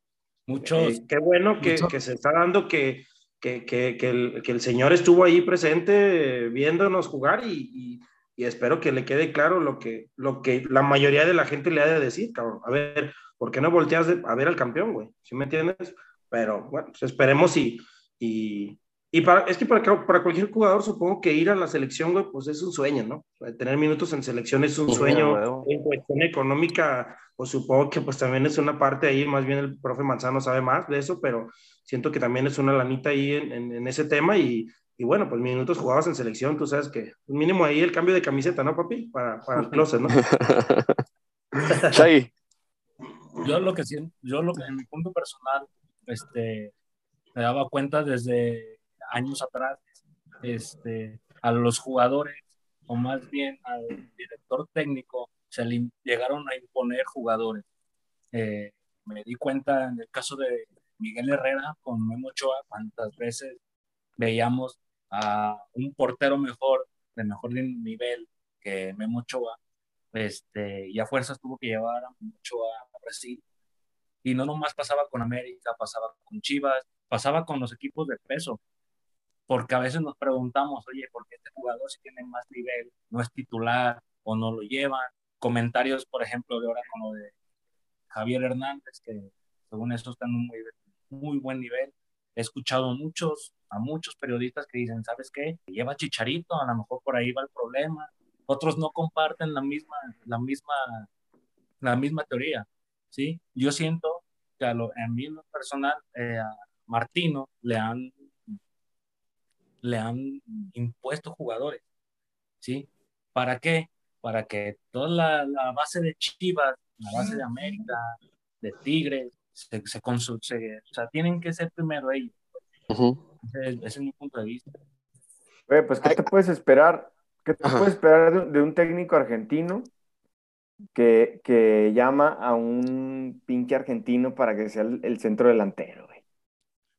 Muchos, Eh, qué bueno que, mucho- que se está dando que, que, que, que el, que el señor estuvo ahí presente eh, viéndonos jugar y, y- y espero que le quede claro lo que, lo que la mayoría de la gente le ha de decir, cabrón. A ver, ¿por qué no volteas de- a ver al campeón, güey? ¿Sí me entiendes? Pero bueno, pues esperemos y, y, Y para, es que para, para cualquier jugador supongo que ir a la selección, güey, pues es un sueño, ¿no? Tener minutos en selección es un sueño. en cuestión económica, pues supongo que pues también es una parte ahí, más bien el profe Manzano sabe más de eso, pero siento que también es una lanita ahí en, en, ese tema y, y, bueno, pues minutos jugados en selección, tú sabes que mínimo ahí el cambio de camiseta, ¿no, papi? Para, para el closet, ¿no? [laughs] Yo lo que siento, yo lo que en mi punto personal, este, me daba cuenta desde años atrás este, a los jugadores, o más bien al director técnico, se le llegaron a imponer jugadores. Eh, me di cuenta en el caso de Miguel Herrera con Memo Ochoa, cuántas veces veíamos a un portero mejor, de mejor nivel que Memo Ochoa, este, y a fuerzas tuvo que llevar a Memo Ochoa a Brasil. Y no nomás pasaba con América, pasaba con Chivas, pasaba con los equipos de peso porque a veces nos preguntamos, oye, ¿por qué este jugador si tiene más nivel no es titular o no lo llevan? Comentarios, por ejemplo, de ahora con lo de Javier Hernández, que según eso está en un muy, muy buen nivel. He escuchado muchos, a muchos periodistas que dicen, ¿sabes qué? Lleva Chicharito, a lo mejor por ahí va el problema. Otros no comparten la misma, la misma, la misma teoría, ¿sí? Yo siento que a lo, en mí personal, eh, a Martino le han le han impuesto jugadores, ¿sí? ¿Para qué? Para que toda la, base de Chivas, la base de América, de Tigres, se, se, o sea, tienen que ser primero ellos. Ese, es mi punto de vista. Oye, pues, ¿qué te puedes esperar? ¿Qué te puedes esperar de, un técnico argentino que, que, llama a un pinche argentino para que sea el, centro delantero, güey?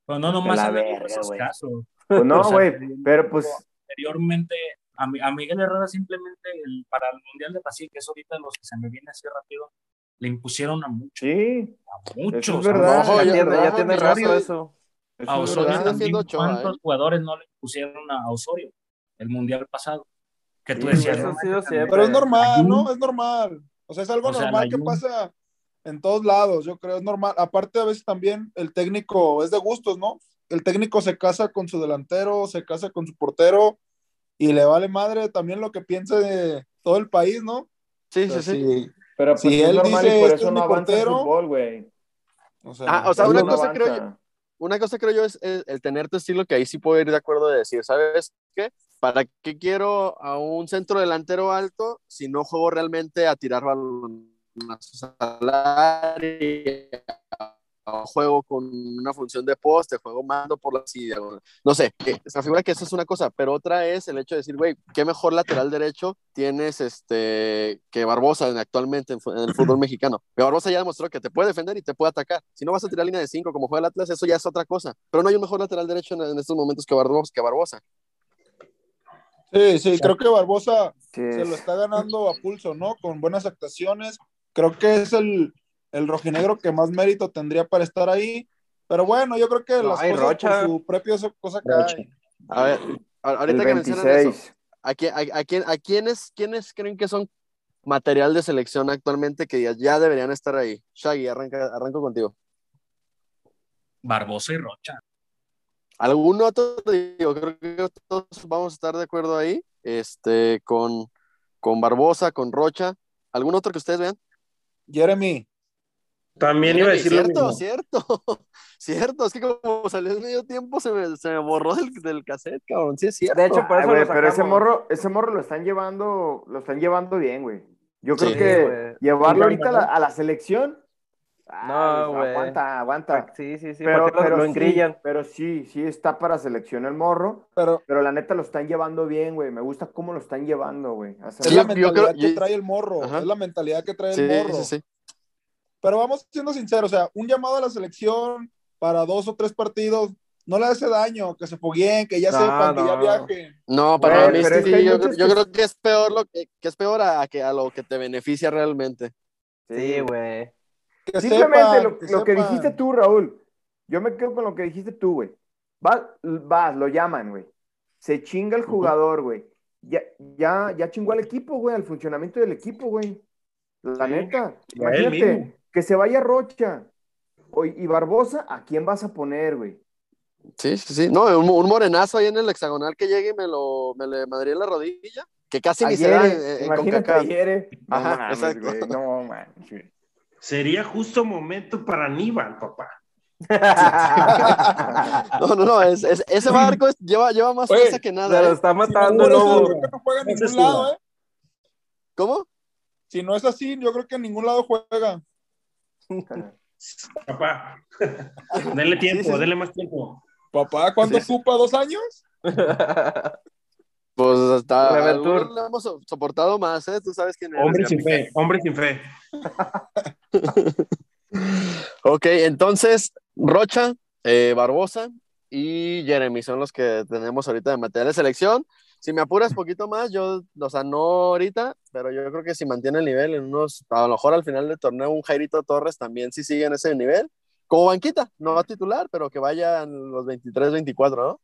Pues no nomás en esos casos. Pues no, [laughs] güey, pero pues... Anteriormente, a, a, Miguel Herrera simplemente para el Mundial de Brasil, que es ahorita los que se me viene así rápido, le impusieron a muchos. Sí. A muchos. es verdad, ya tiene razón eso. A Osorio también, ¿cuántos ¿eh? jugadores no le impusieron a Osorio el Mundial pasado? Que tú decías, no, pero es normal, ¿no? Es normal. O sea, es algo normal que pasa en todos lados, yo creo, es normal. Aparte, a veces también el técnico es de gustos, ¿no? el técnico se casa con su delantero, se casa con su portero y le vale madre también lo que piense de todo el país, ¿no? Sí, sí, sí. Pero pues si él dice, por eso no avanza el fútbol, güey. O sea, ah, o sea una, cosa creo yo, una cosa creo yo es el, el tener tu estilo que ahí sí puedo ir de acuerdo de decir, ¿sabes qué? ¿Para qué quiero a un centro delantero alto si no juego realmente a tirar balón a juego con una función de poste, juego mando por la silla, no sé, se figura que eso es una cosa, pero otra es el hecho de decir, güey, qué mejor lateral derecho tienes este que Barbosa actualmente en, el fútbol mexicano. Pero Barbosa ya demostró que te puede defender y te puede atacar. Si no vas a tirar línea de 5 como juega el Atlas, eso ya es otra cosa. Pero no hay un mejor lateral derecho en, estos momentos que Barbosa. Que Barbosa. Sí, sí, creo que Barbosa se lo está ganando a pulso, ¿no? Con buenas actuaciones. Creo que es el, el rojinegro que más mérito tendría para estar ahí. Pero bueno, yo creo que las cosas por su propia cosa que A ver, ahorita que mencionan eso, ¿a, quién, a, quién, a quiénes, quiénes creen que son material de selección actualmente que ya, ya deberían estar ahí? Shaggy, arranca, arranco contigo. Barbosa y Rocha. ¿Algún otro? Digo, creo que todos vamos a estar de acuerdo ahí. Este, con, con Barbosa, con Rocha. ¿Algún otro que ustedes vean? Jeremy. También iba a decir cierto, lo Cierto, [laughs] cierto, es que como salió en medio tiempo se me, se me borró del, del, cassette, cabrón, sí es cierto. De hecho, por eso pero ese morro, ese morro lo están llevando, lo están llevando bien, güey. Yo creo que llevarlo ahorita a la, a la selección, no, güey. Aguanta, aguanta. Sí, sí, sí. Pero, pero lo engrillan. Sí, pero sí, sí está para selección el morro. Pero, pero la neta lo están llevando bien, güey. Me gusta cómo lo están llevando, güey. Es la mentalidad que trae el morro. Es la mentalidad que trae el morro. Sí, sí, sí. Pero vamos siendo sinceros, o sea, un llamado a la selección para dos o tres partidos no le hace daño, que se fogueen, que ya sepan, que ya viajen. No, para mí sí, yo, creo que es peor lo que, es peor a, que a lo que te beneficia realmente. Sí, güey. Simplemente lo, que dijiste tú, Raúl. Yo me quedo con lo que dijiste tú, güey. Vas, vas, lo llaman, güey. Se chinga el jugador, güey. Ya, ya, ya chingó al equipo, güey, al funcionamiento del equipo, güey. La neta. Imagínate, que se vaya Rocha y Barbosa, ¿a quién vas a poner, güey? Sí, sí, sí. No, un, un morenazo ahí en el hexagonal que llegue y me lo me le madría en la rodilla. Que casi ni se da en, Ayer, en imagínate CONCACAF. ayer. No Ajá, mames, exacto. güey, No güey. Sería justo momento para Aníbal, papá. [laughs] No, no, no, es- es- ese barco es- lleva, lleva más Oye, fuerza que Se nada. lo ¿eh? está Si no matando eso, creo que no juega en ningún lado. ¿eh? ¿Cómo? Si no es así, yo creo que en ningún lado juega. Papá. [laughs] denle tiempo, denle más tiempo. Papá, ¿cuánto Sí, sí. ocupa? ¿Dos años? [laughs] Pues hasta le hemos so- soportado más, ¿eh? Tú sabes quién eres. Hombre sin fe, hombre sin fe. [laughs] Ok, entonces, Rocha, eh, Barbosa y Jeremy son los que tenemos ahorita de material de selección. Si me apuras poquito más, yo, o sea, no ahorita, pero yo creo que si mantiene el nivel en unos, a lo mejor al final del torneo, un Jairito Torres también si sigue en ese nivel, como banquita, no va a titular, pero que vayan los 23, 24, ¿no?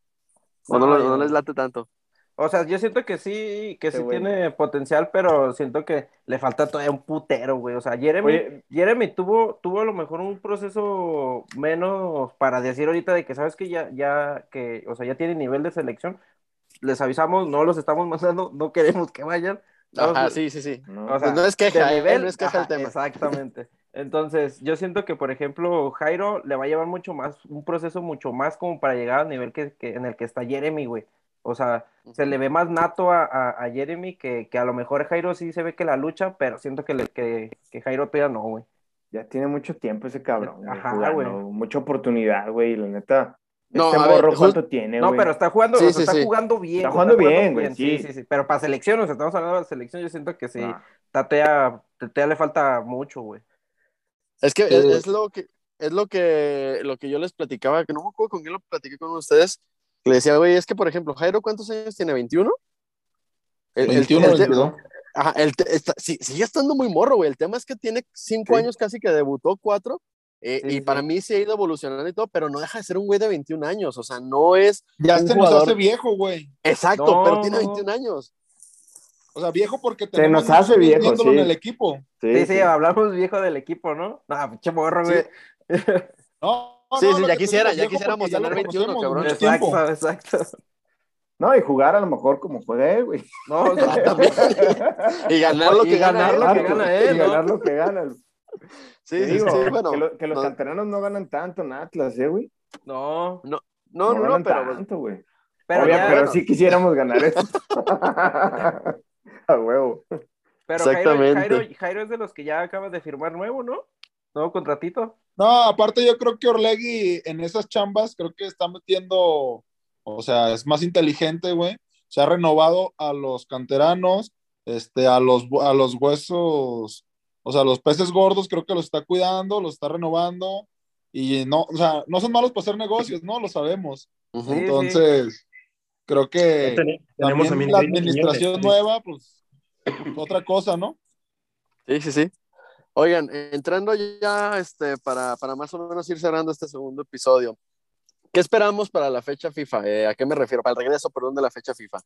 O no, No, les late tanto. O sea, yo siento que sí, que Qué sí bueno. tiene potencial, pero siento que le falta todavía un putero, güey. O sea, Jeremy, Oye, Jeremy tuvo, tuvo a lo mejor un proceso menos para decir ahorita de que sabes que ya, ya, que, o sea, ya tiene nivel de selección. Les avisamos, no los estamos mandando, no queremos que vayan. Ajá, sí, sí, sí. no, O sea, Pues no es queja, de eh, nivel, no es queja el ajá, tema. Exactamente. Entonces, yo siento que, por ejemplo, Jairo le va a llevar mucho más, un proceso mucho más como para llegar al nivel que, que- en el que está Jeremy, güey. O sea, se le ve más nato a, a- a Jeremy que, que a lo mejor Jairo sí se ve que la lucha, pero siento que, le- que, que Jairo todavía no, güey. ya tiene mucho tiempo ese cabrón, Ajá, güey. Mucha oportunidad, güey, y la neta. No, este a ver, morro, just- ¿cuánto tiene, No, güey? pero está jugando, Sí, o sea, sí, está sí. jugando bien. Está jugando bien, güey, Sí, sí. sí, sí. Pero para selección, o sea, estamos hablando de selección, yo siento que sí, Tatea, Tatea le falta mucho, güey. Es que Sí. es, es lo que es lo que lo que yo les platicaba, que no me acuerdo con quién lo platiqué con ustedes. Le decía, güey, es que por ejemplo, Jairo, ¿cuántos años tiene? ¿21? El- el- 21, el te- 22. Ajá, el está- sí, sigue estando muy morro, güey. El tema es que tiene cinco Sí. años casi que debutó, cuatro. Eh, Sí, y sí, para mí sí ha ido evolucionando y todo, pero no deja de ser un güey de 21 años. O sea, no es Ya un se nos hace viejo, güey. exacto, No, pero tiene no. 21 años. O sea, viejo porque Se tenemos nos hace viejo, viéndolo sí. en el equipo. sí, Sí, sí, sí. hablamos viejo del equipo, ¿no? No, pinche morro, Sí. güey. [laughs] No, Sí, no, sí, ya te quisiera, ya quisiéramos tener 21, conocemos cabrón. tiempo. Exacto, exacto. No, y jugar a lo mejor como juega él, güey. No, [laughs] o sea, [laughs] Y ganar lo Y que gana. ganar él, lo que cabrón. gana él, Y ganar lo que gana. Sí, Te sí, digo, sí, bueno. que, lo- que los no- canteranos no ganan tanto en Atlas, ¿eh, güey? no, No, no, no, ganan pero pues, tanto, güey. pero Obvio, ya, pero sí quisiéramos ganar eso. [laughs] [laughs] a huevo. pero Jairo, Exactamente. Jairo, Jairo es de los que ya acaba de firmar nuevo, ¿no? Nuevo contratito. No, aparte yo creo que Orlegui en esas chambas creo que está metiendo, o sea, es más inteligente, güey. Se ha renovado a los canteranos, este, a los, a los huesos, o sea, los peces gordos creo que los está cuidando, los está renovando y no, o sea, no son malos para hacer negocios, ¿no? Lo sabemos. Entonces, creo que tenemos también la administración Quiñones. nueva, pues, otra cosa, ¿no? Sí, sí, sí. Oigan, entrando ya este, para, para más o menos ir cerrando este segundo episodio, ¿qué esperamos para la fecha FIFA? Eh, ¿A qué me refiero? Para el regreso, perdón, de la fecha FIFA.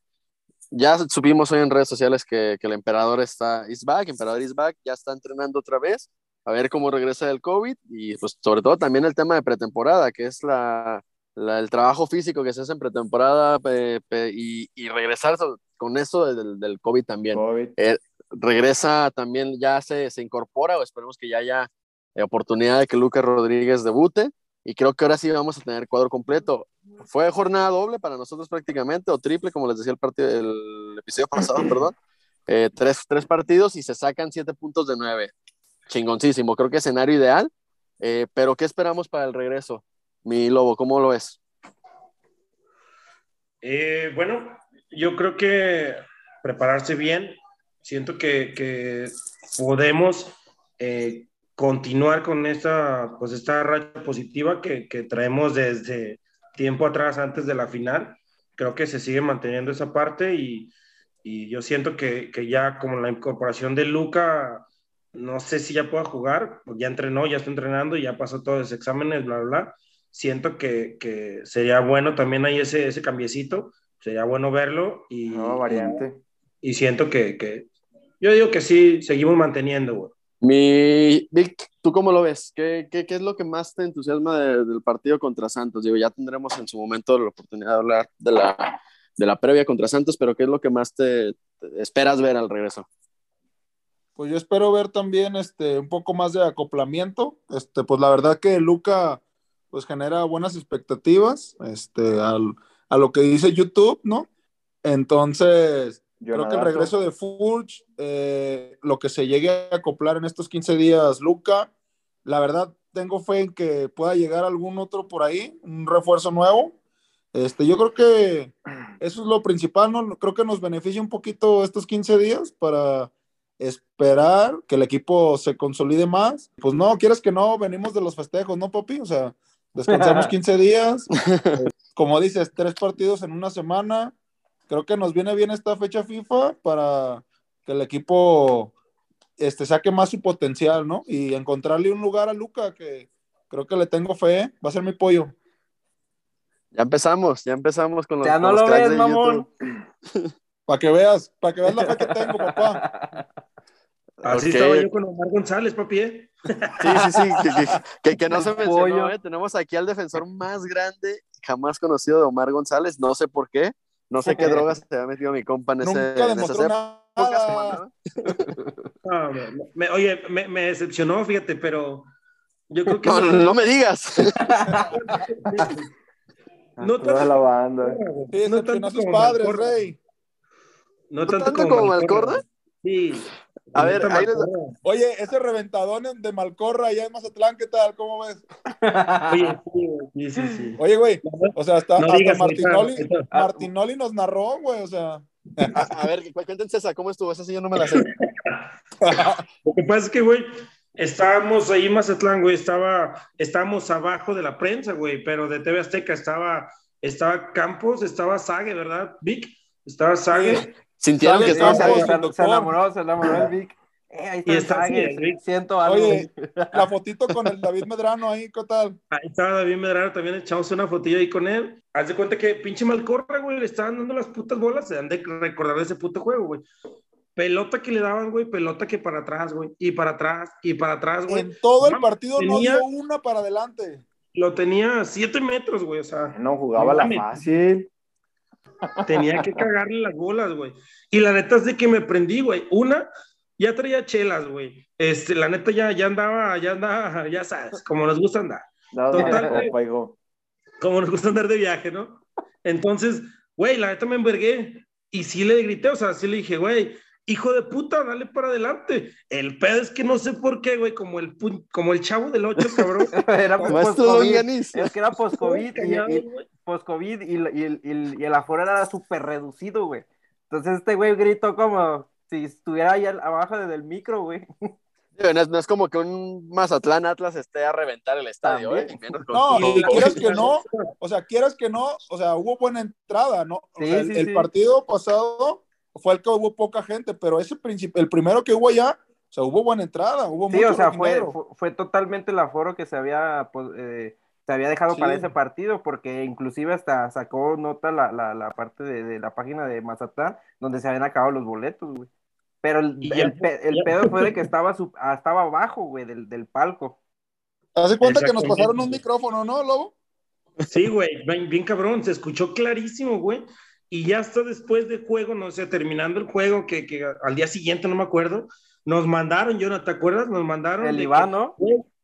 Ya subimos hoy en redes sociales que, que el emperador está is back, emperador is back, ya está entrenando otra vez, a ver cómo regresa del COVID y pues sobre todo también el tema de pretemporada, que es la, la- el trabajo físico que se hace en pretemporada pe- pe- y, y regresar con eso del, del COVID también COVID. regresa también, ya se, se incorpora, o esperemos que ya haya eh, oportunidad de que Lucas Rodríguez debute. Y creo que ahora sí vamos a tener cuadro completo. Fue jornada doble para nosotros prácticamente, o triple, como les decía el, partido, el episodio [clears throat] pasado, perdón. Eh, tres, tres partidos y se sacan siete puntos de nueve. Chingoncísimo, creo que escenario ideal. Eh, pero, ¿qué esperamos para el regreso? Mi lobo, ¿cómo lo ves? Eh, bueno, yo creo que prepararse bien. Siento que, que podemos eh, continuar con esta, pues esta racha positiva que, que traemos desde tiempo atrás, antes de la final. Creo que se sigue manteniendo esa parte y, y yo siento que, que ya como la incorporación de Luca, no sé si ya pueda jugar, pues ya entrenó, ya está entrenando, ya pasó todos los exámenes, bla, bla, bla. Siento que, que sería bueno también ahí ese, ese cambiecito, sería bueno verlo y, No, variante. y siento que, que yo digo que sí, seguimos manteniendo, güey. Mi Vic, ¿tú cómo lo ves? ¿Qué, qué, qué es lo que más te entusiasma de- del partido contra Santos? Ya tendremos en su momento la oportunidad de hablar de la, de la previa contra Santos, pero ¿qué es lo que más te, esperas ver al regreso? Pues yo espero ver también este, un poco más de acoplamiento. Este, pues la verdad que Luca pues genera buenas expectativas este, a lo que dice YouTube, ¿no? Entonces, creo que el regreso de Fulch, eh, lo que se llegue a acoplar en estos 15 días, Luca, la verdad tengo fe en que pueda llegar algún otro por ahí, un refuerzo nuevo. Este, yo creo que eso es lo principal, ¿no? Creo que nos beneficia un poquito estos 15 días para esperar que el equipo se consolide más. Pues no, quieres que no, venimos de los festejos, ¿no, papi? O sea, descansamos [laughs] 15 días, como dices, tres partidos en una semana. Creo que nos viene bien esta fecha FIFA para que el equipo este, saque más su potencial, ¿no? Y encontrarle un lugar a Luca que creo que le tengo fe, va a ser mi pollo. Ya empezamos, ya empezamos con los, Ya no los lo ves, mamón. Para que veas, para que veas la fe que tengo, papá. Así estaba yo con Omar González, papi. ¿eh? Sí, sí, sí, que, que- que- que no se mencionó, pollo. ¿eh? Tenemos aquí al defensor más grande jamás conocido de Omar González, no sé por qué, no sé qué drogas se había metido mi compa en, ese, Nunca en esas épocas que nada. Ah, me- [laughs] me- oye, me, me decepcionó, fíjate, pero yo creo que No, no, no me digas. [laughs] no tanto, la banda. Sí, no tanto a sus como padres, rey. no ¿No tanto tanto como. Malcorra? Sí. A ver, ahí les-. Oye, ese reventadón en- de Malcorra allá en Mazatlán, ¿qué tal? ¿Cómo ves? [laughs] Oye, [laughs] sí, sí, sí, sí. Oye, güey, o sea, hasta, No hasta digas Martinoli, ahorita. Martinoli nos narró, güey, o sea. A, a ver, cu- cuéntense esa, ¿cómo estuvo? Esa sí yo no me la sé. [laughs] Lo que pasa es que, güey, estábamos ahí en Mazatlán, güey, estaba, estábamos abajo de la prensa, güey, pero de TV Azteca estaba, estaba Campos, estaba Sague, ¿verdad, Vic? Estaba Sague. Sintieron que ¿Sabes? estaba se, se- enamoró, se enamoró el Vic. [laughs] Eh, ahí está Y está Sague, siento algo. Oye, [laughs] la fotito con el David Medrano ahí, ¿qué tal? Ahí estaba David Medrano, también echamos una fotillo ahí con él. Haz de cuenta que pinche Malcorra, güey, le estaban dando las putas bolas, se han de recordar de ese puto juego, güey. Pelota que le daban, güey, pelota que para atrás, güey, y para atrás, y para atrás, güey. En todo el partido no dio una para adelante. Lo tenía a siete metros, güey, o sea. No jugaba la fácil. Tenía que cagarle las bolas, güey. Y la neta es de que me prendí, güey. Una, ya traía chelas, güey. Este, la neta ya, ya andaba, ya andaba, [laughs] ya sabes, como nos gusta andar. No, Total, güey. Como nos gusta andar de viaje, ¿no? Entonces, güey, la neta me envergué. Y sí le grité, o sea, sí le dije, güey, hijo de puta, dale para adelante. El pedo es que no sé por qué, güey, como el, como el chavo del 8, cabrón. [laughs] Era post-COVID. Es que era post-COVID y, y- post-COVID y, y el- y el- y el afuera era súper reducido, güey. Entonces este güey gritó como si estuviera ahí abajo del micro, güey. No es, no es como que un Mazatlán Atlas esté a reventar el estadio, ¿eh? No, con- quieras que no, [laughs] o sea, quieras que no, o sea, hubo buena entrada, ¿no? O Sí, sea, el, sí, el sí. partido pasado fue el que hubo poca gente, pero ese el primero que hubo allá, o sea, hubo buena entrada, hubo Sí, mucho o sea, fue, rojinegro. fue, fue totalmente el aforo que se había, pues, eh, se había dejado Sí. para ese partido, porque inclusive hasta sacó nota la, la, la parte de, de la página de Mazatlán, donde se habían acabado los boletos, güey. Pero el, el, pe- el ya- pedo fue de que estaba, su- ah, estaba abajo, güey, del, del palco. Hace cuenta que nos pasaron un micrófono, ¿no, Lobo? Sí, güey, bien, bien cabrón, se escuchó clarísimo, güey. Y ya hasta después del juego, no sé, terminando el juego, que, que al día siguiente, no me acuerdo, nos mandaron, Jonathan, ¿te acuerdas? Nos mandaron. El Iván, ¿no?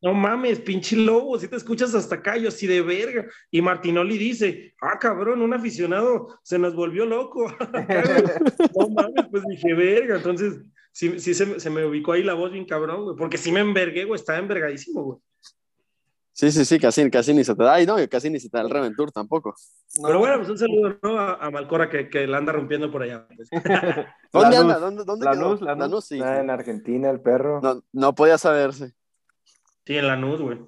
no mames, pinche lobo, si te escuchas hasta acá, yo así de verga. Y Martinoli dice, ah, cabrón, un aficionado se nos volvió loco. [laughs] No mames, pues dije, verga. Entonces, sí, sí se, se me ubicó ahí la voz bien cabrón, güey, porque sí me envergué, güey, estaba envergadísimo, güey. Sí, sí, sí, casi, casi ni se te da. Ay, no, casi ni se te da el Reventur tampoco. Pero bueno, pues un saludo ¿no? a, a Malcora que, que la anda rompiendo por allá. [laughs] ¿Dónde anda? ¿Dónde, dónde la quedó? luz, la luz. sí. Ah, en Argentina, el perro. No, no podía saberse. Sí, en la nud, güey.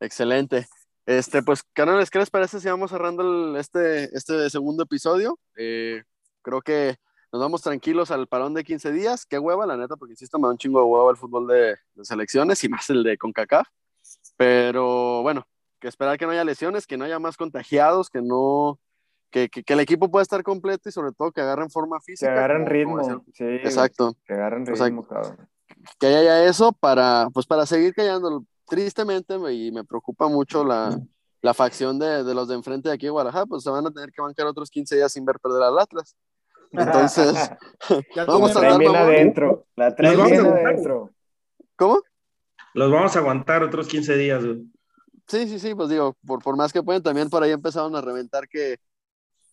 Excelente. Este, pues, canales, ¿qué les parece si vamos cerrando el- este, este segundo episodio? Eh, creo que nos vamos tranquilos al parón de 15 días. Qué hueva, la neta, porque insisto, me da un chingo de hueva el fútbol de, de selecciones y más el de CONCACAF. Pero bueno, que esperar que no haya lesiones, que no haya más contagiados, que no. Que, que- que el equipo pueda estar completo y sobre todo que agarren forma Que física. agarran como- ritmo. Sí, Exacto. Que agarran O sea, ritmo, cabrón. que haya eso para, pues para seguir callando. Tristemente, y me preocupa mucho la, la facción de, de, los de enfrente de aquí de Guadalajara, pues se van a tener que bancar otros 15 días sin ver perder al Atlas. Entonces, [laughs] [laughs] vamos a dar adentro. La traen bien adentro. ¿Cómo? Los vamos a aguantar otros 15 días, güey. Sí, sí, sí, pues digo, por, por más que pueden, también por ahí empezaron a reventar que,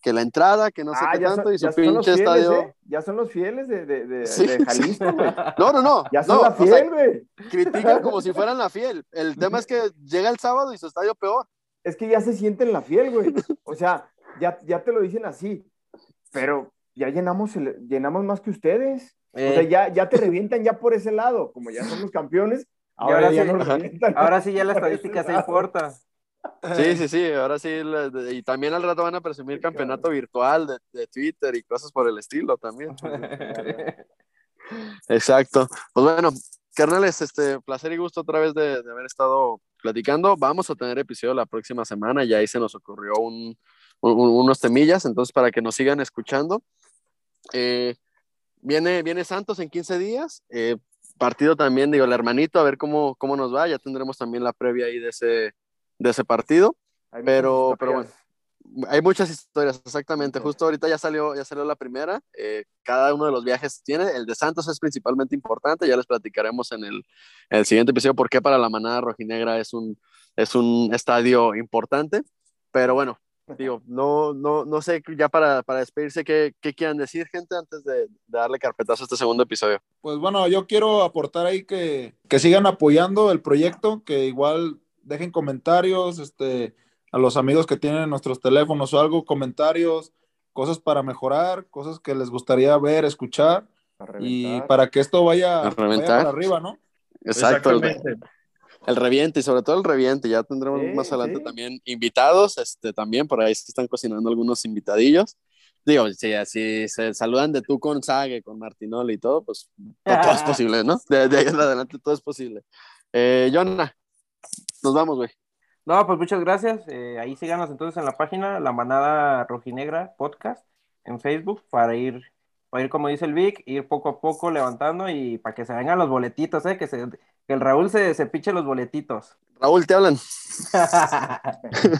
que la entrada, que no sé Ah, qué tanto, son- y su pinche fieles, estadio. ¿eh? Ya son los fieles de, de, de, Sí, de Jalisco, güey. [laughs] No, no, no. Ya son no, la o sea, fiel, güey. critican como si fueran la fiel. El tema es que llega el sábado y su estadio peor. Es que ya se sienten la fiel, güey. O sea, ya, ya te lo dicen así. Pero ya llenamos, el- llenamos más que ustedes. O sea, Eh, ya, ya te revientan ya por ese lado. Como ya somos campeones, ahora, ahora ya sí- ahora sí ya la estadística se importa. Sí, sí, sí, ahora sí. Y también al rato van a presumir campeonato virtual de, de Twitter y cosas por el estilo también. Exacto. Pues bueno, carnales, este placer y gusto otra vez de, de haber estado platicando. Vamos a tener episodio la próxima semana. Ya ahí se nos ocurrió un, un- unos temillas, entonces para que nos sigan escuchando. Eh, viene, viene Santos en 15 días. eh, partido también, digo, el hermanito, a ver cómo, cómo nos va. Ya tendremos también la previa ahí de ese, de ese partido. Hay Pero- pero historias. Hay muchas historias, exactamente. Justo ahorita ya salió, ya salió la primera. eh, cada uno de los viajes tiene. El de Santos es principalmente importante. Ya les platicaremos en el, en el siguiente episodio por qué para la manada rojinegra es un, es un estadio importante. Pero bueno, digo, no, no, no sé ya para, para despedirse qué, qué quieran decir, gente, antes de, de darle carpetazo a este segundo episodio. Pues bueno, yo quiero aportar ahí que, que sigan apoyando el proyecto, que igual dejen comentarios, este, a los amigos que tienen nuestros teléfonos o algo, comentarios, cosas para mejorar, cosas que les gustaría ver, escuchar, y para que esto vaya, para arriba, ¿no? Exacto, Exactamente. El reviente y sobre todo el reviente. Ya tendremos Sí, más adelante sí. también invitados, este, también por ahí se están cocinando algunos invitadillos. Digo, si así se saludan de tú con Sague, con Martinoli y todo, pues todo, todo es posible, ¿no? De, de ahí en adelante todo es posible. Eh, Jonah, nos vamos, güey. No, pues muchas gracias. Eh, ahí síganos entonces en la página La Manada Rojinegra Podcast en Facebook para ir, para ir como dice el Vic, ir poco a poco levantando y para que se vengan los boletitos, ¿eh? que, se, que el Raúl se, se piche los boletitos. Raúl, te hablan. [laughs]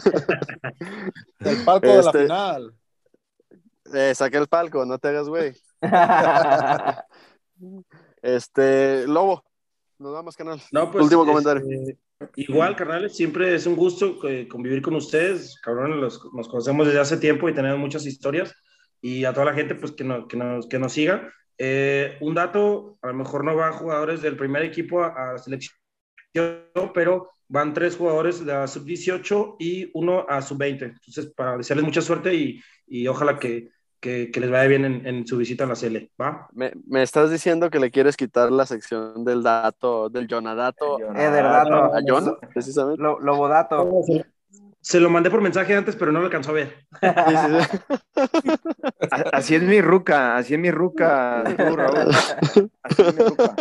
El palco de la Este- final. Eh, saqué el palco, no te hagas, güey. [laughs] Este, Lobo, nos vamos, canal. No, pues, Último este, comentario. Igual, carnales, siempre es un gusto eh, convivir con ustedes. Cabrones, los- nos conocemos desde hace tiempo y tenemos muchas historias. Y a toda la gente, pues que, no- que, nos, que nos siga. Eh, un dato, a lo mejor no van jugadores del primer equipo a, a la selección, pero van tres jugadores de la sub-18 y uno a sub-20. Entonces, para desearles mucha suerte y, y ojalá que, que, que les vaya bien en, en su visita a la CL. ¿Va? Me, me estás diciendo que le quieres quitar la sección del dato, del Jonadato Eder Dato. a Jonah, precisamente. Lo- Lobodato. Se lo mandé por mensaje antes, pero no lo alcanzó a ver. [laughs] Así es mi ruca, así es mi ruca, tú, Raúl. Así es mi ruca.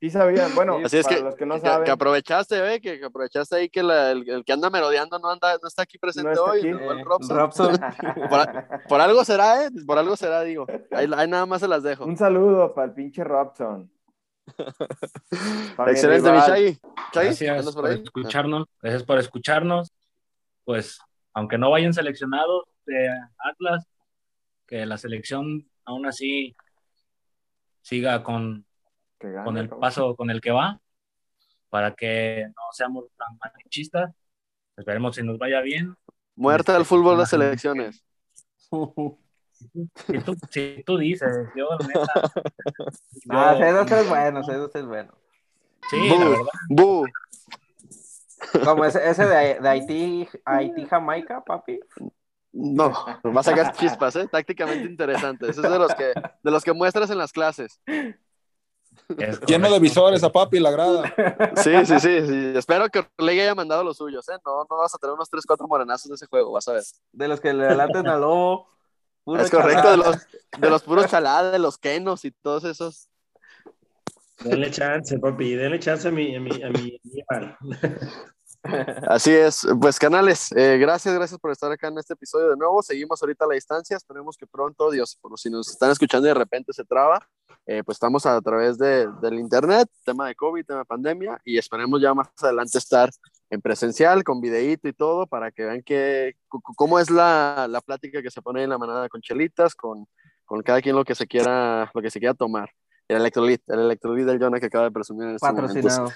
Sí sabían, bueno, Así es para que, los que no saben, que aprovechaste, ve, que, que aprovechaste ahí que la- el, el que anda merodeando no anda, no está aquí presente No está hoy, aquí. el buen Eh, Robson. Robson. [laughs] Por, algo será, eh, por algo será, digo. Ahí, ahí nada más se las dejo. un saludo para el pinche Robson. [laughs] Excelente, mi. Shaggy. Gracias ¿andas por escucharnos. Gracias por escucharnos. Pues, aunque no vayan seleccionados de Atlas, que la selección aún así siga con, Que gane, con el cabrón. paso con el que va, para que no seamos tan malichistas. Esperemos si nos vaya bien. Muerte al fútbol de selecciones. Si tú, si tú dices, yo, neta, [laughs] Ah, es bueno, esos es bueno. sí, la verdad. Bu. Como ese, ese de, de [laughs] Haití, Haití, Jamaica, papi. No, va a sacar chispas, ¿eh? Tácticamente interesantes. Es de los que, de los que muestras en las clases. Es Lleno de visores a papi, la grada. Sí, sí, sí, sí. Espero que Orlegui haya mandado los suyos, ¿eh? No, no vas a tener unos 3, 4 morenazos de ese juego, vas a ver. De los que le adelantan al lobo. Puro es correcto, de los, de los puros chaladas, de los kenos y todos esos. Denle chance, papi, denle chance a mi, a mi, a mi rival. Así es, pues canales, eh, gracias, gracias por estar acá en este episodio de nuevo. Seguimos ahorita a la distancia, esperemos que pronto, Dios, por si nos están escuchando y de repente se traba, eh, pues estamos a través de, del internet, tema de COVID, tema de pandemia, y esperemos ya más adelante estar en presencial, con videíto y todo, para que vean que, cómo es la, la plática que se pone en la manada con chelitas, con, con cada quien lo que se quiera, lo que se quiera tomar. El electrolit, el electrolit del Jonah que acaba de presumir en este Patrocinado.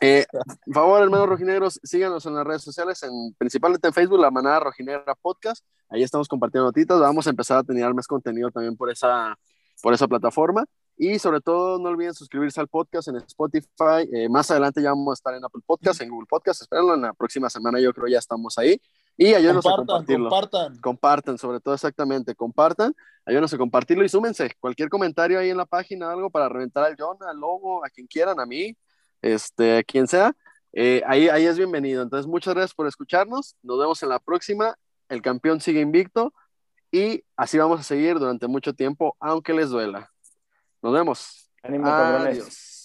Eh, por favor, hermanos rojinegros, síganos en las redes sociales, en, principalmente en Facebook, La Manada Rojinegra Podcast. Ahí estamos compartiendo notitas. Vamos a empezar a tener más contenido también por esa, por esa plataforma. Y sobre todo, no olviden suscribirse al podcast en Spotify. Eh, más adelante ya vamos a estar en Apple Podcast, en Google Podcast. Espérenlo en la próxima semana, yo creo ya estamos ahí. Y ayúdenos a Compartan, compartirlo. compartan. Compartan, sobre todo exactamente, compartan, ayúdenos a compartirlo y súmense. Cualquier comentario ahí en la página, algo para reventar al John, al Lobo, a quien quieran, a mí, este, a quien sea, eh, ahí, ahí es bienvenido. Entonces, muchas gracias por escucharnos. Nos vemos en la próxima. El campeón sigue invicto y así vamos a seguir durante mucho tiempo, aunque les duela. Nos vemos. Ánimo, cabrones. Adiós.